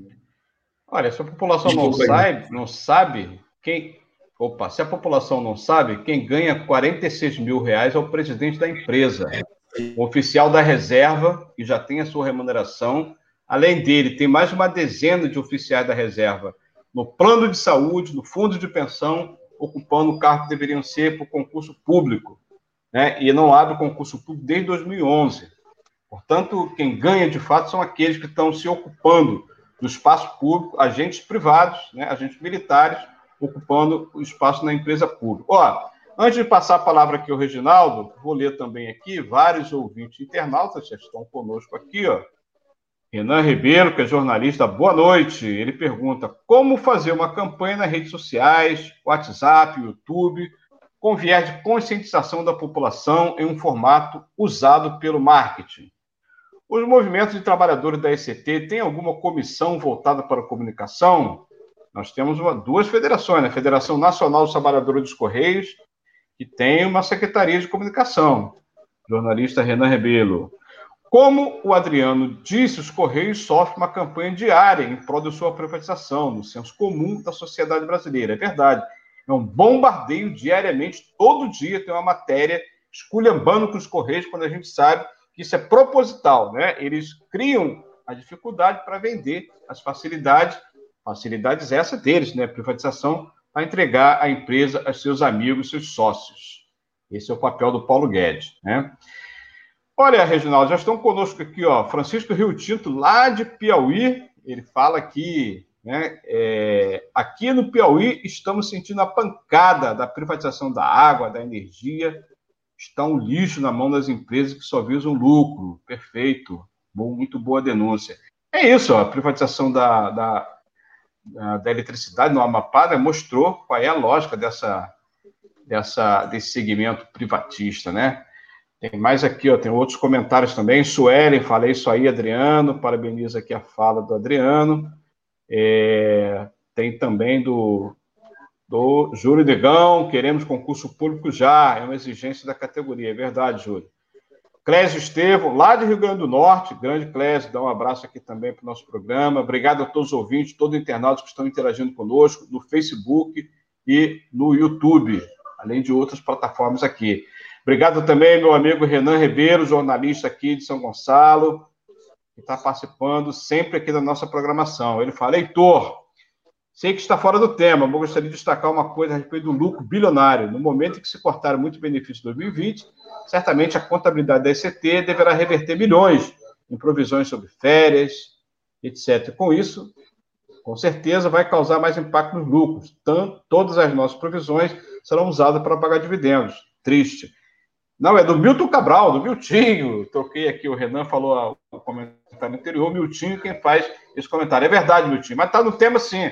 Olha, se a população Desculpa, não, sabe, não sabe, quem. Opa, se a população não sabe, quem ganha 46 mil reais é o presidente da empresa. O oficial da reserva, que já tem a sua remuneração. Além dele, tem mais uma dezena de oficiais da reserva no plano de saúde, no fundo de pensão, ocupando o cargo que deveriam ser por concurso público. Né? E não abre concurso público desde 2011. Portanto, quem ganha de fato são aqueles que estão se ocupando do espaço público, agentes privados, né, agentes militares, ocupando o espaço na empresa pública. Ó, antes de passar a palavra aqui ao Reginaldo, vou ler também aqui vários ouvintes internautas já estão conosco aqui, ó. Renan Ribeiro, que é jornalista, boa noite. Ele pergunta: como fazer uma campanha nas redes sociais, WhatsApp, YouTube, com viés de conscientização da população em um formato usado pelo marketing? Os movimentos de trabalhadores da ECT têm alguma comissão voltada para a comunicação? Nós temos uma, duas federações, né? a Federação Nacional dos Trabalhadores dos Correios, que tem uma secretaria de comunicação. Jornalista Renan Rebelo. Como o Adriano disse, os Correios sofrem uma campanha diária em prol da sua privatização, no senso comum da sociedade brasileira. É verdade. É um bombardeio diariamente, todo dia tem uma matéria esculhambando com os Correios, quando a gente sabe que isso é proposital, né? Eles criam a dificuldade para vender as facilidades, facilidades essas deles, né? Privatização para entregar a empresa a seus amigos, seus sócios. Esse é o papel do Paulo Guedes, né? Olha, Reginaldo, já estão conosco aqui, ó, Francisco Rio Tinto, lá de Piauí. Ele fala que, né, é, aqui no Piauí estamos sentindo a pancada da privatização da água, da energia, está um lixo na mão das empresas que só visam lucro. Perfeito. Bom, muito boa denúncia. É isso, ó, a privatização da, da, da, eletricidade no Amapá né, mostrou qual é a lógica dessa, dessa, desse segmento privatista, né? Tem mais aqui, ó, tem outros comentários também. Suelen, falei isso aí, Adriano, parabeniza aqui a fala do Adriano. É, tem também do do Júlio Negão, queremos concurso público já, é uma exigência da categoria, é verdade, Júlio. Clésio Estevam, lá de Rio Grande do Norte, grande Clésio, dá um abraço aqui também para o nosso programa. Obrigado a todos os ouvintes, todos os internautas que estão interagindo conosco no Facebook e no YouTube, além de outras plataformas aqui. Obrigado também, meu amigo Renan Ribeiro, jornalista aqui de São Gonçalo, que está participando sempre aqui da nossa programação. Ele fala, Heitor, Sei que está fora do tema, mas gostaria de destacar uma coisa a respeito do lucro bilionário. No momento em que se cortaram muitos benefícios de 2020, certamente a contabilidade da ECT deverá reverter milhões em provisões sobre férias, etc. Com isso, com certeza, vai causar mais impacto nos lucros. Tanto, todas as nossas provisões serão usadas para pagar dividendos. Triste. Não, é do Milton Cabral, do Miltinho. Troquei aqui, o Renan falou o comentário anterior, Miltinho quem faz esse comentário. É verdade, Miltinho, mas está no tema sim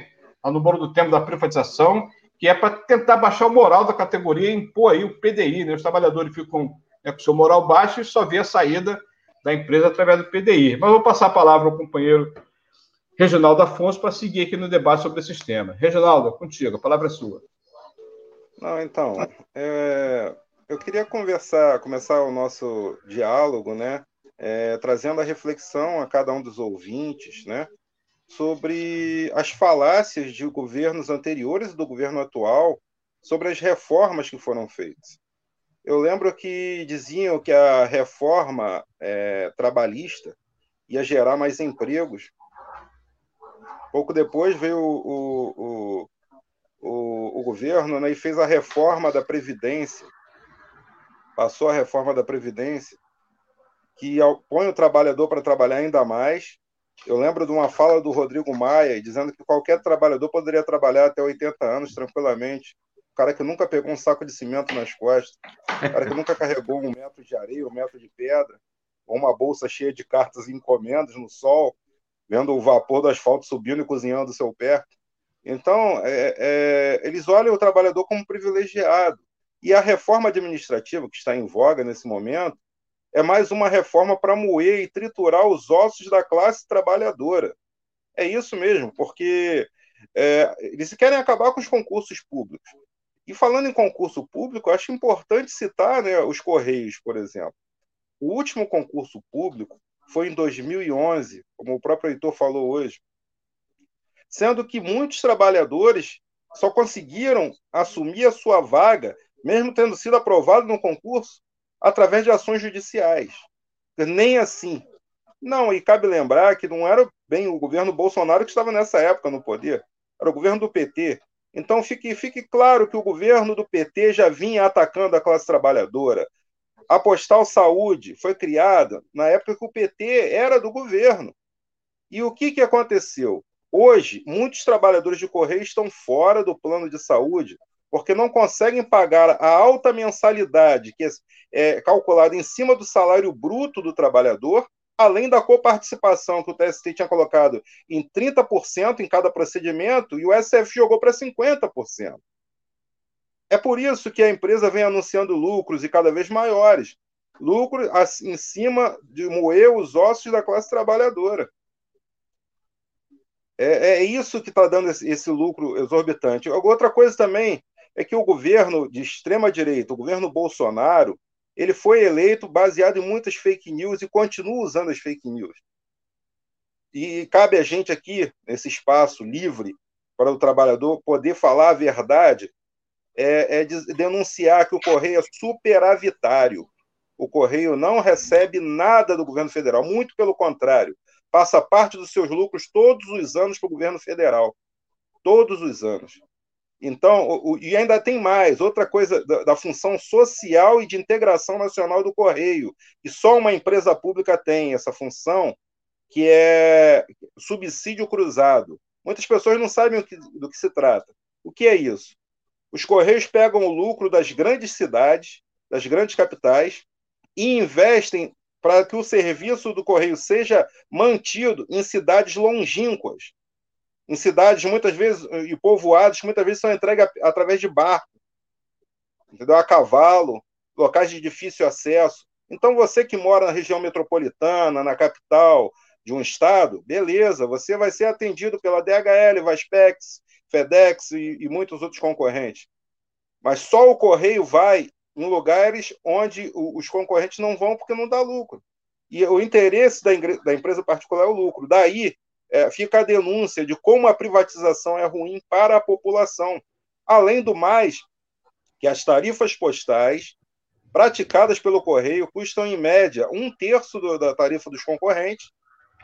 no bolo do tempo da privatização, que é para tentar baixar o moral da categoria e impor aí o PDI. Né? Os trabalhadores ficam né, com seu moral baixo e só vê a saída da empresa através do PDI. Mas vou passar a palavra ao companheiro Reginaldo Afonso para seguir aqui no debate sobre esse tema. Reginaldo, contigo, a palavra é sua. Não, então, é, eu queria conversar, começar o nosso diálogo, né, é, trazendo a reflexão a cada um dos ouvintes, né, sobre as falácias de governos anteriores e do governo atual sobre as reformas que foram feitas. Eu lembro que diziam que a reforma é, trabalhista ia gerar mais empregos. Pouco depois veio o, o, o, o governo né, e fez a reforma da Previdência. Passou a reforma da Previdência, que põe o trabalhador para trabalhar ainda mais eu lembro de uma fala do Rodrigo Maia dizendo que qualquer trabalhador poderia trabalhar até 80 anos tranquilamente. O cara que nunca pegou um saco de cimento nas costas, o cara que nunca carregou um metro de areia, um metro de pedra, ou uma bolsa cheia de cartas e encomendas no sol, vendo o vapor do asfalto subindo e cozinhando o seu pé. Então, é, é, eles olham o trabalhador como privilegiado. E a reforma administrativa que está em voga nesse momento, é mais uma reforma para moer e triturar os ossos da classe trabalhadora. É isso mesmo, porque é, eles querem acabar com os concursos públicos. E falando em concurso público, acho importante citar né, os Correios, por exemplo. O último concurso público foi em 2011, como o próprio Heitor falou hoje, sendo que muitos trabalhadores só conseguiram assumir a sua vaga, mesmo tendo sido aprovado no concurso, através de ações judiciais. Nem assim. Não, e cabe lembrar que não era bem o governo Bolsonaro que estava nessa época no poder, era o governo do PT. Então fique, fique claro que o governo do PT já vinha atacando a classe trabalhadora. A Postal Saúde foi criada na época que o PT era do governo. E o que, que aconteceu? Hoje, muitos trabalhadores de Correio estão fora do plano de saúde porque não conseguem pagar a alta mensalidade que é, calculada em cima do salário bruto do trabalhador além da coparticipação que o TST tinha colocado em 30% em cada procedimento, e o SF jogou para 50%. É por isso que a empresa vem anunciando lucros e cada vez maiores. Lucros em cima de moer os ossos da classe trabalhadora. É, é isso que está dando esse, esse lucro exorbitante. Outra coisa também é que o governo de extrema direita, o governo Bolsonaro, ele foi eleito baseado em muitas fake news e continua usando as fake news. E cabe a gente aqui, nesse espaço livre, para o trabalhador poder falar a verdade, é, é denunciar que o Correio é superavitário. O Correio não recebe nada do governo federal, muito pelo contrário, passa parte dos seus lucros todos os anos para o governo federal. Todos os anos. Então, o, e ainda tem mais, outra coisa da, da, função social e de integração nacional do Correio, que só uma empresa pública tem essa função, que é subsídio cruzado. Muitas pessoas não sabem que, do que se trata. O que é isso? Os Correios pegam o lucro das grandes cidades, das grandes capitais, e investem para que o serviço do Correio seja mantido em cidades longínquas, em cidades muitas vezes e povoados que muitas vezes são entregues através de barco, entendeu? A cavalo, locais de difícil acesso. Então você que mora na região metropolitana, na capital de um estado, beleza, você vai ser atendido pela DHL, Vaspex, FedEx e, e muitos outros concorrentes. Mas só o correio vai em lugares onde os concorrentes não vão porque não dá lucro. E o interesse da, da empresa particular é o lucro. Daí é, fica a denúncia de como a privatização é ruim para a população. Além do mais, que as tarifas postais praticadas pelo correio custam, em média, um terço do, da tarifa dos concorrentes.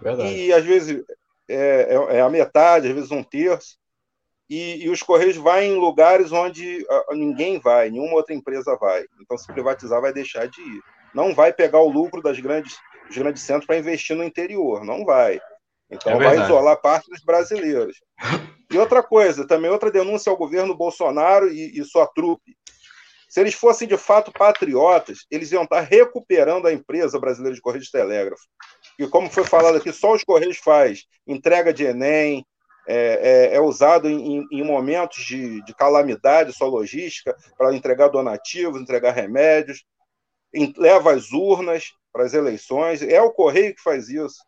Verdade. E, às vezes, é, é, é, a metade, às vezes, um terço. E, e os Correios vão em lugares onde ninguém vai, nenhuma outra empresa vai. Então, se privatizar, vai deixar de ir. Não vai pegar o lucro das grandes, dos grandes centros para investir no interior. Não vai. Então é vai isolar parte dos brasileiros. E outra coisa, também outra denúncia ao governo Bolsonaro e, e sua trupe. Se eles fossem de fato patriotas, eles iam estar recuperando a empresa brasileira de Correios de Telégrafo. E como foi falado aqui, só os Correios faz entrega de Enem, é, é, é usado em, em, momentos de, de calamidade, sua logística, para entregar donativos, entregar remédios, leva as urnas para as eleições. É o Correio que faz isso.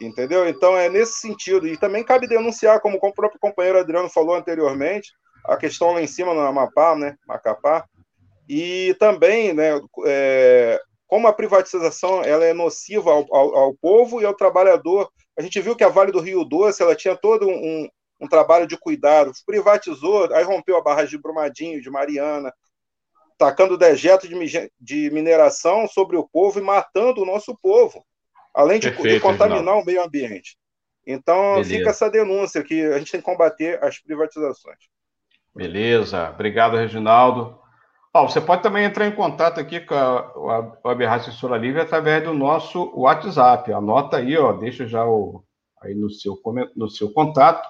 Entendeu? Então é nesse sentido. E também cabe denunciar, como o próprio companheiro Adriano falou anteriormente, a questão lá em cima no Amapá, né? Macapá. E também, né, é, como a privatização ela é nociva ao, ao, ao, povo e ao trabalhador. A gente viu que a Vale do Rio Doce ela tinha todo um, um trabalho de cuidado, privatizou, aí rompeu a barragem de Brumadinho, de Mariana, tacando dejeto de, de mineração sobre o povo e matando o nosso povo além de, Perfeito, de contaminar o meio ambiente. Então, Beleza. fica essa denúncia que a gente tem que combater as privatizações. Beleza, obrigado, Reginaldo. Paulo, você pode também entrar em contato aqui com a Web Censura Livre através do nosso WhatsApp. Anota aí, ó, deixa já o, aí no seu, no seu contato,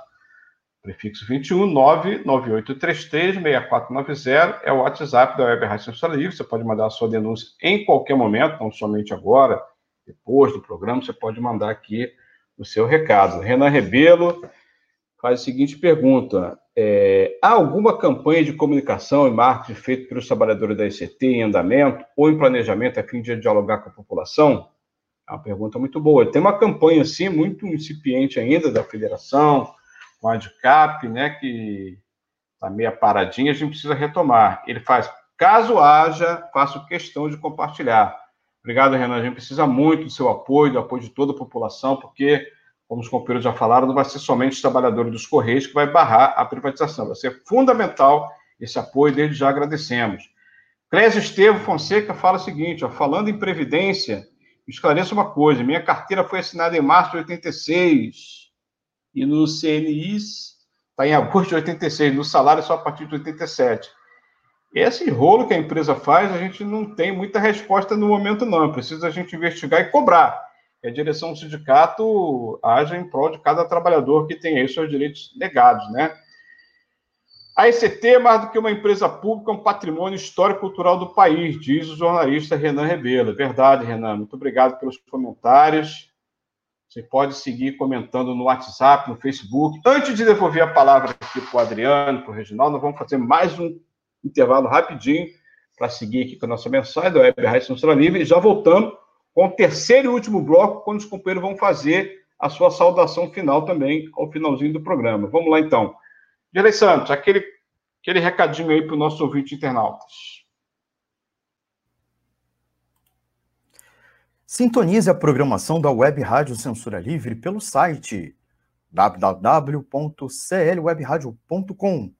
prefixo 21 99833 6490 é o WhatsApp da Web Rádio Censura Livre. Você pode mandar a sua denúncia em qualquer momento, não somente agora, depois do programa, você pode mandar aqui o seu recado. Renan Rebelo, faz a seguinte pergunta: é, há alguma campanha de comunicação e marketing feita pelos trabalhadores da ICT em andamento ou em planejamento a fim de dialogar com a população? É uma pergunta muito boa. Tem uma campanha, sim, muito incipiente ainda da federação, com a ADCAP, né, que está meio paradinha, a gente precisa retomar. Ele faz, caso haja, faço questão de compartilhar. Obrigado, Renan. A gente precisa muito do seu apoio, do apoio de toda a população, porque, como os companheiros já falaram, não vai ser somente os trabalhadores dos Correios que vai barrar a privatização. Vai ser fundamental esse apoio, desde já agradecemos. Clésio Estevam Fonseca fala o seguinte: ó, falando em Previdência, esclareça uma coisa: minha carteira foi assinada em março de 86 e no CNIs está em agosto de 86, no salário só a partir de 87. Esse rolo que a empresa faz, a gente não tem muita resposta no momento, não. Precisa a gente investigar e cobrar. Que a direção do sindicato haja em prol de cada trabalhador que tenha aí seus direitos negados, né? A ECT, mais do que uma empresa pública, é um patrimônio histórico cultural do país, diz o jornalista Renan Rebelo. É verdade, Renan. Muito obrigado pelos comentários. Você pode seguir comentando no WhatsApp, no Facebook. Antes de devolver a palavra aqui para o Adriano, para o Reginaldo, nós vamos fazer mais um intervalo rapidinho para seguir aqui com a nossa mensagem da Web Rádio Censura Livre e já voltamos com o terceiro e último bloco, quando os companheiros vão fazer a sua saudação final também, ao finalzinho do programa. Vamos lá, então. Direi Santos, aquele, aquele recadinho aí para o nosso ouvinte internautas. Sintonize a programação da Web Rádio Censura Livre pelo site www.clwebradio.com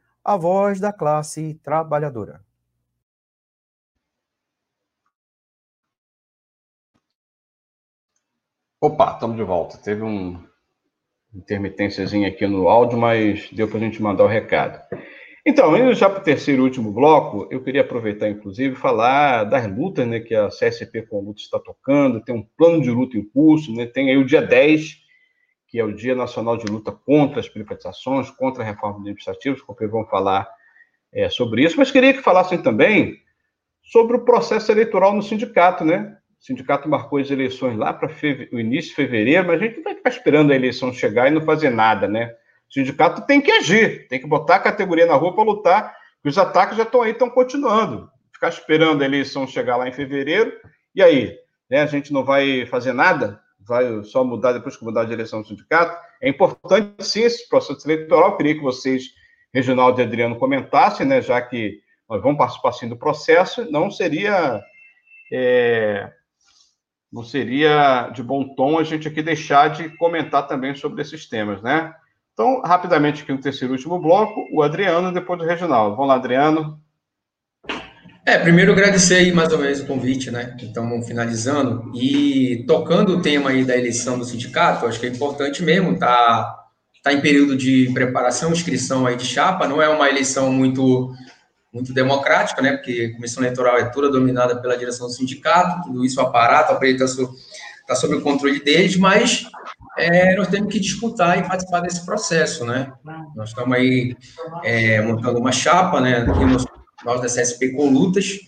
a voz da classe trabalhadora. Opa, estamos de volta. Teve um intermitênciazinha aqui no áudio, mas deu para a gente mandar o recado. Então, indo já para o terceiro e último bloco, eu queria aproveitar, inclusive, falar das lutas né, que a CSP com luta está tocando, tem um plano de luta em curso, né, tem aí o dia 10, que é o Dia Nacional de Luta contra as Privatizações, contra a reforma administrativa, os companheiros vão falar é, sobre isso, mas queria que falassem também sobre o processo eleitoral no sindicato, né? O sindicato marcou as eleições lá para o início de fevereiro, mas a gente não vai ficar esperando a eleição chegar e não fazer nada, né? O sindicato tem que agir, tem que botar a categoria na rua para lutar, porque os ataques já estão aí, estão continuando. Ficar esperando a eleição chegar lá em fevereiro, e aí? Né, a gente não vai fazer nada? Vai só mudar depois que mudar a direção do sindicato. É importante, sim, esse processo eleitoral. Eu queria que vocês, Reginaldo e Adriano, comentassem, né, já que nós vamos participar sim do processo. Não seria. É, não seria de bom tom a gente aqui deixar de comentar também sobre esses temas, né? Então, rapidamente aqui no terceiro e último bloco, o Adriano, depois do Reginaldo. Vamos lá, Adriano. É, primeiro agradecer aí mais uma vez o convite, né? Então, finalizando e tocando o tema aí da eleição do sindicato, acho que é importante mesmo, tá, tá em período de preparação, inscrição aí de chapa, não é uma eleição muito muito democrática, né? Porque a comissão eleitoral é toda dominada pela direção do sindicato, tudo isso o aparato, a está sob, tá sob o controle deles, mas é, nós temos que disputar e participar desse processo, né? Nós estamos aí é, montando uma chapa, né? Aqui no nós da CSP com lutas,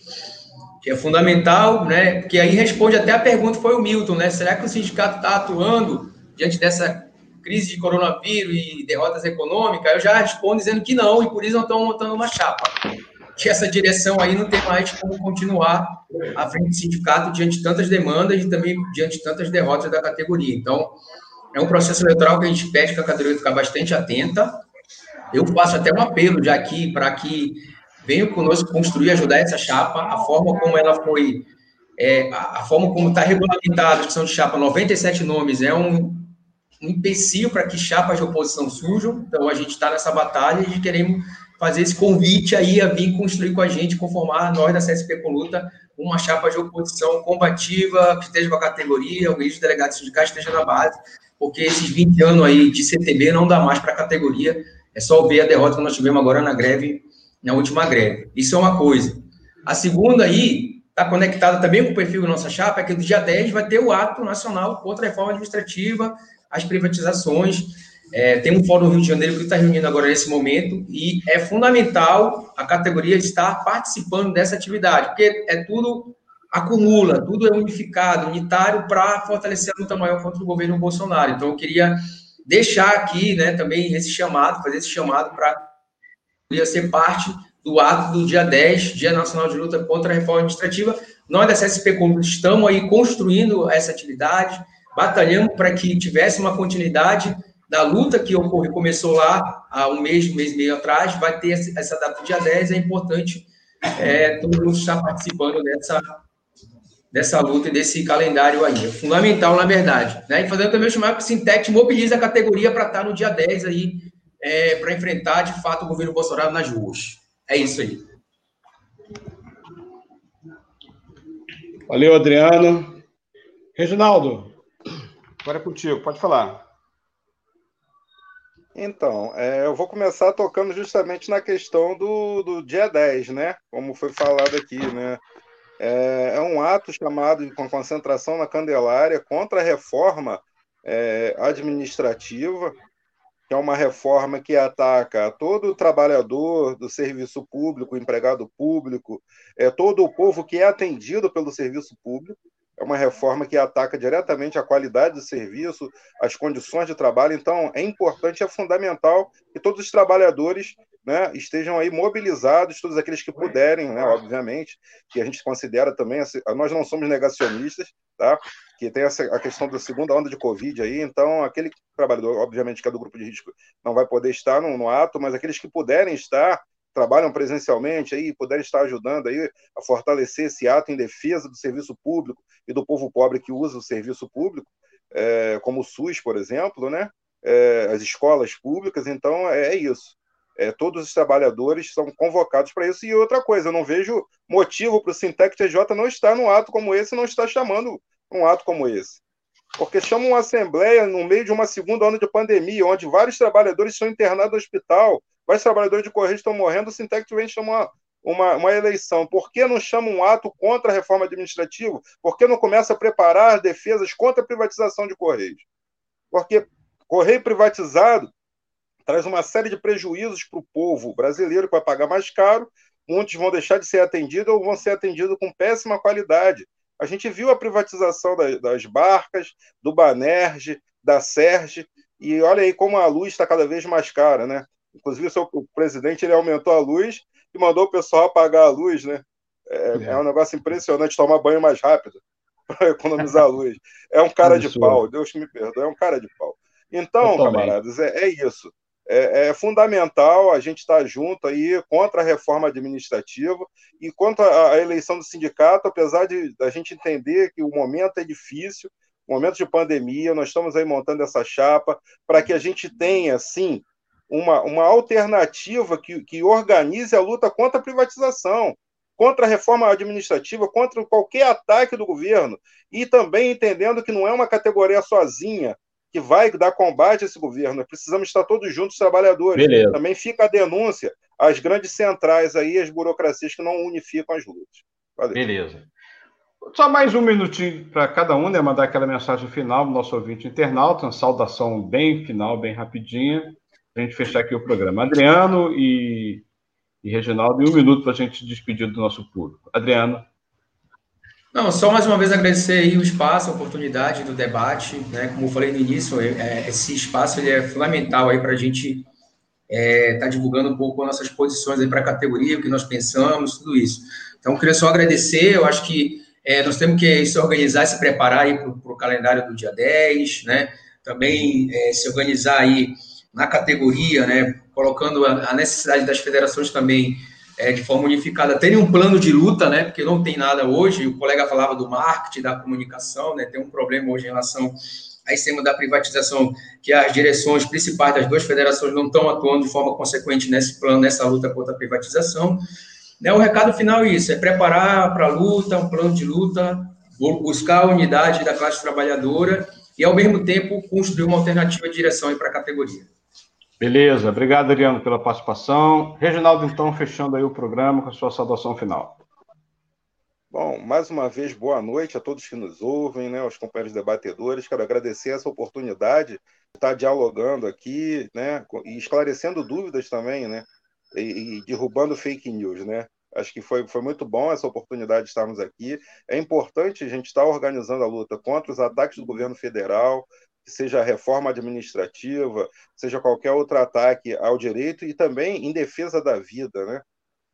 que é fundamental, né? Que aí responde até a pergunta foi o Milton, né? Será que o sindicato está atuando diante dessa crise de coronavírus e derrotas econômicas? Eu já respondo dizendo que não e por isso não estão montando uma chapa. Que essa direção aí não tem mais como continuar à frente do sindicato diante de tantas demandas e também diante de tantas derrotas da categoria. Então, é um processo eleitoral que a gente pede que a categoria ficar bastante atenta, Eu faço até um apelo já aqui para que venham conosco construir, ajudar essa chapa, a forma como ela foi, é, a, forma como está regulamentada a discussão de chapa, 97 nomes, é um, um empecilho para que chapas de oposição surjam, então a gente está nessa batalha e queremos fazer esse convite aí a vir construir com a gente, conformar nós da CSP com luta uma chapa de oposição combativa, que esteja com a categoria, o de delegados sindicais esteja na base, porque esses 20 anos aí de CTB não dá mais para a categoria, é só ver a derrota que nós tivemos agora na greve, na última greve. Isso é uma coisa. A segunda aí, está conectada também com o perfil da nossa chapa, é que no dia 10 vai ter o ato nacional contra a reforma administrativa, as privatizações, é, tem um fórum no Rio de Janeiro que está reunindo agora nesse momento e é fundamental a categoria estar participando dessa atividade, porque é tudo acumula, tudo é unificado, unitário para fortalecer a luta maior contra o governo Bolsonaro. Então, eu queria deixar aqui né, também esse chamado, fazer esse chamado para ser parte do ato do dia 10, Dia Nacional de Luta contra a Reforma Administrativa. Nós da CSP estamos aí construindo essa atividade, batalhando para que tivesse uma continuidade da luta que ocorre, começou lá há um mês, um mês e meio atrás, vai ter essa data do dia 10, é importante é, todo mundo estar participando dessa, dessa luta e desse calendário aí. É fundamental, na verdade. Né? E fazendo também o chamado que o Sintec mobiliza a categoria para estar no dia 10 aí, é, para enfrentar, de fato, o governo Bolsonaro nas ruas. É isso aí. Valeu, Adriano. Reginaldo, agora é contigo, pode falar. Então, é, eu vou começar tocando justamente na questão do, do dia 10, né? Como foi falado aqui, né? É, é um ato chamado com concentração na Candelária contra a reforma é, administrativa, é uma reforma que ataca todo o trabalhador do serviço público, empregado público, é todo o povo que é atendido pelo serviço público, é uma reforma que ataca diretamente a qualidade do serviço, as condições de trabalho. Então, é importante, é fundamental que todos os trabalhadores né, estejam aí mobilizados, todos aqueles que puderem, né, obviamente, que a gente considera também, nós não somos negacionistas, tá? que tem essa, a questão da segunda onda de Covid aí, então aquele trabalhador, obviamente, que é do grupo de risco, não vai poder estar no, no ato, mas aqueles que puderem estar, trabalham presencialmente aí, puderem estar ajudando aí a fortalecer esse ato em defesa do serviço público e do povo pobre que usa o serviço público, é, como o SUS, por exemplo, né? É, as escolas públicas, então é, é isso. É, todos os trabalhadores são convocados para isso. E outra coisa, eu não vejo motivo para o Sintec TJ não estar num ato como esse, não estar chamando um ato como esse. Porque chama uma assembleia no meio de uma segunda onda de pandemia, onde vários trabalhadores são internados no hospital, vários trabalhadores de Correio estão morrendo, o Sintec vem chamar uma, uma eleição. Por que não chama um ato contra a reforma administrativa? Por que não começa a preparar defesas contra a privatização de Correios? Porque Correio privatizado traz uma série de prejuízos para o povo brasileiro, que vai pagar mais caro, muitos vão deixar de ser atendidos ou vão ser atendidos com péssima qualidade. A gente viu a privatização das barcas, do Banerj, da Serge, e olha aí como a luz está cada vez mais cara, né? Inclusive, o, seu, o presidente ele aumentou a luz e mandou o pessoal apagar a luz, né? É, é. é um negócio impressionante tomar banho mais rápido para economizar a luz. É um cara de pau, Deus me perdoe, é um cara de pau. Então, camaradas, é, é isso. É, é, fundamental a gente estar junto aí contra a reforma administrativa e contra a, eleição do sindicato, apesar de a gente entender que o momento é difícil, momento de pandemia, nós estamos aí montando essa chapa para que a gente tenha, sim, uma, uma alternativa que, que organize a luta contra a privatização, contra a reforma administrativa, contra qualquer ataque do governo, e também entendendo que não é uma categoria sozinha que vai dar combate a esse governo. Precisamos estar todos juntos, trabalhadores. Beleza. Também fica a denúncia às grandes centrais aí, as burocracias que não unificam as lutas. Valeu. Beleza. Só mais um minutinho para cada um, né? Mandar aquela mensagem final do nosso ouvinte internauta, uma saudação bem final, bem rapidinha a gente fechar aqui o programa. Adriano e, e Reginaldo, e um minuto para a gente despedir do nosso público. Adriano. Não, só mais uma vez agradecer aí o espaço, a oportunidade do debate, né? Como eu falei no início, é, é esse espaço ele é fundamental aí para a gente estar é, tá divulgando um pouco as nossas posições aí para a categoria, o que nós pensamos, tudo isso. Então, queria só agradecer, eu acho que é, nós temos que se organizar, se preparar aí para o calendário do dia 10, né? Também é, se organizar aí na categoria, né, colocando a, a necessidade das federações também é, de forma unificada terem um plano de luta, né, porque não tem nada hoje. O colega falava do marketing, da comunicação, né, tem um problema hoje em relação a cima da privatização, que as direções principais das duas federações não estão atuando de forma consequente nesse plano, nessa luta contra a privatização. Né, o recado final é isso: é preparar para a luta, um plano de luta, buscar a unidade da classe trabalhadora e, ao mesmo tempo, construir uma alternativa de direção para a categoria. Beleza, obrigado, Adriano, pela participação. Reginaldo, então, fechando aí o programa com a sua saudação final. Bom, mais uma vez, boa noite a todos que nos ouvem, né, aos companheiros debatedores. Quero agradecer essa oportunidade de estar dialogando aqui, né, e esclarecendo dúvidas também, né, e, e derrubando fake news, né. Acho que foi, foi muito bom essa oportunidade de estarmos aqui. É importante a gente estar organizando a luta contra os ataques do governo federal, seja a reforma administrativa, seja qualquer outro ataque ao direito e também em defesa da vida, né?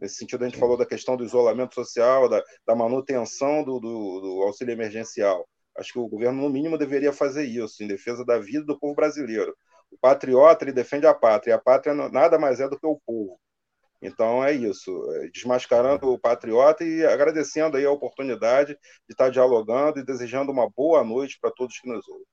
Nesse sentido, a gente falou da questão do isolamento social, da, da manutenção do, do, do, auxílio emergencial. Acho que o governo, no mínimo, deveria fazer isso, em defesa da vida do povo brasileiro. O patriota, ele defende a pátria, e a pátria nada mais é do que o povo. Então, é isso, é, desmascarando o patriota e agradecendo aí a oportunidade de estar dialogando e desejando uma boa noite para todos que nos ouvem.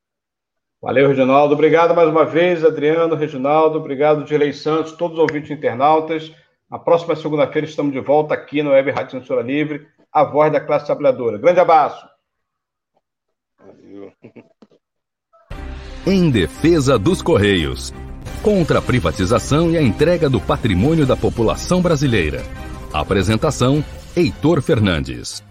Valeu, Reginaldo. Obrigado mais uma vez, Adriano, Reginaldo. Obrigado, Dirley Santos, todos os ouvintes internautas. Na próxima segunda-feira estamos de volta aqui no Web Rádio Censura Livre, a voz da classe trabalhadora. Grande abraço. Valeu. Em defesa dos Correios. Contra a privatização e a entrega do patrimônio da população brasileira. Apresentação: Heitor Fernandes.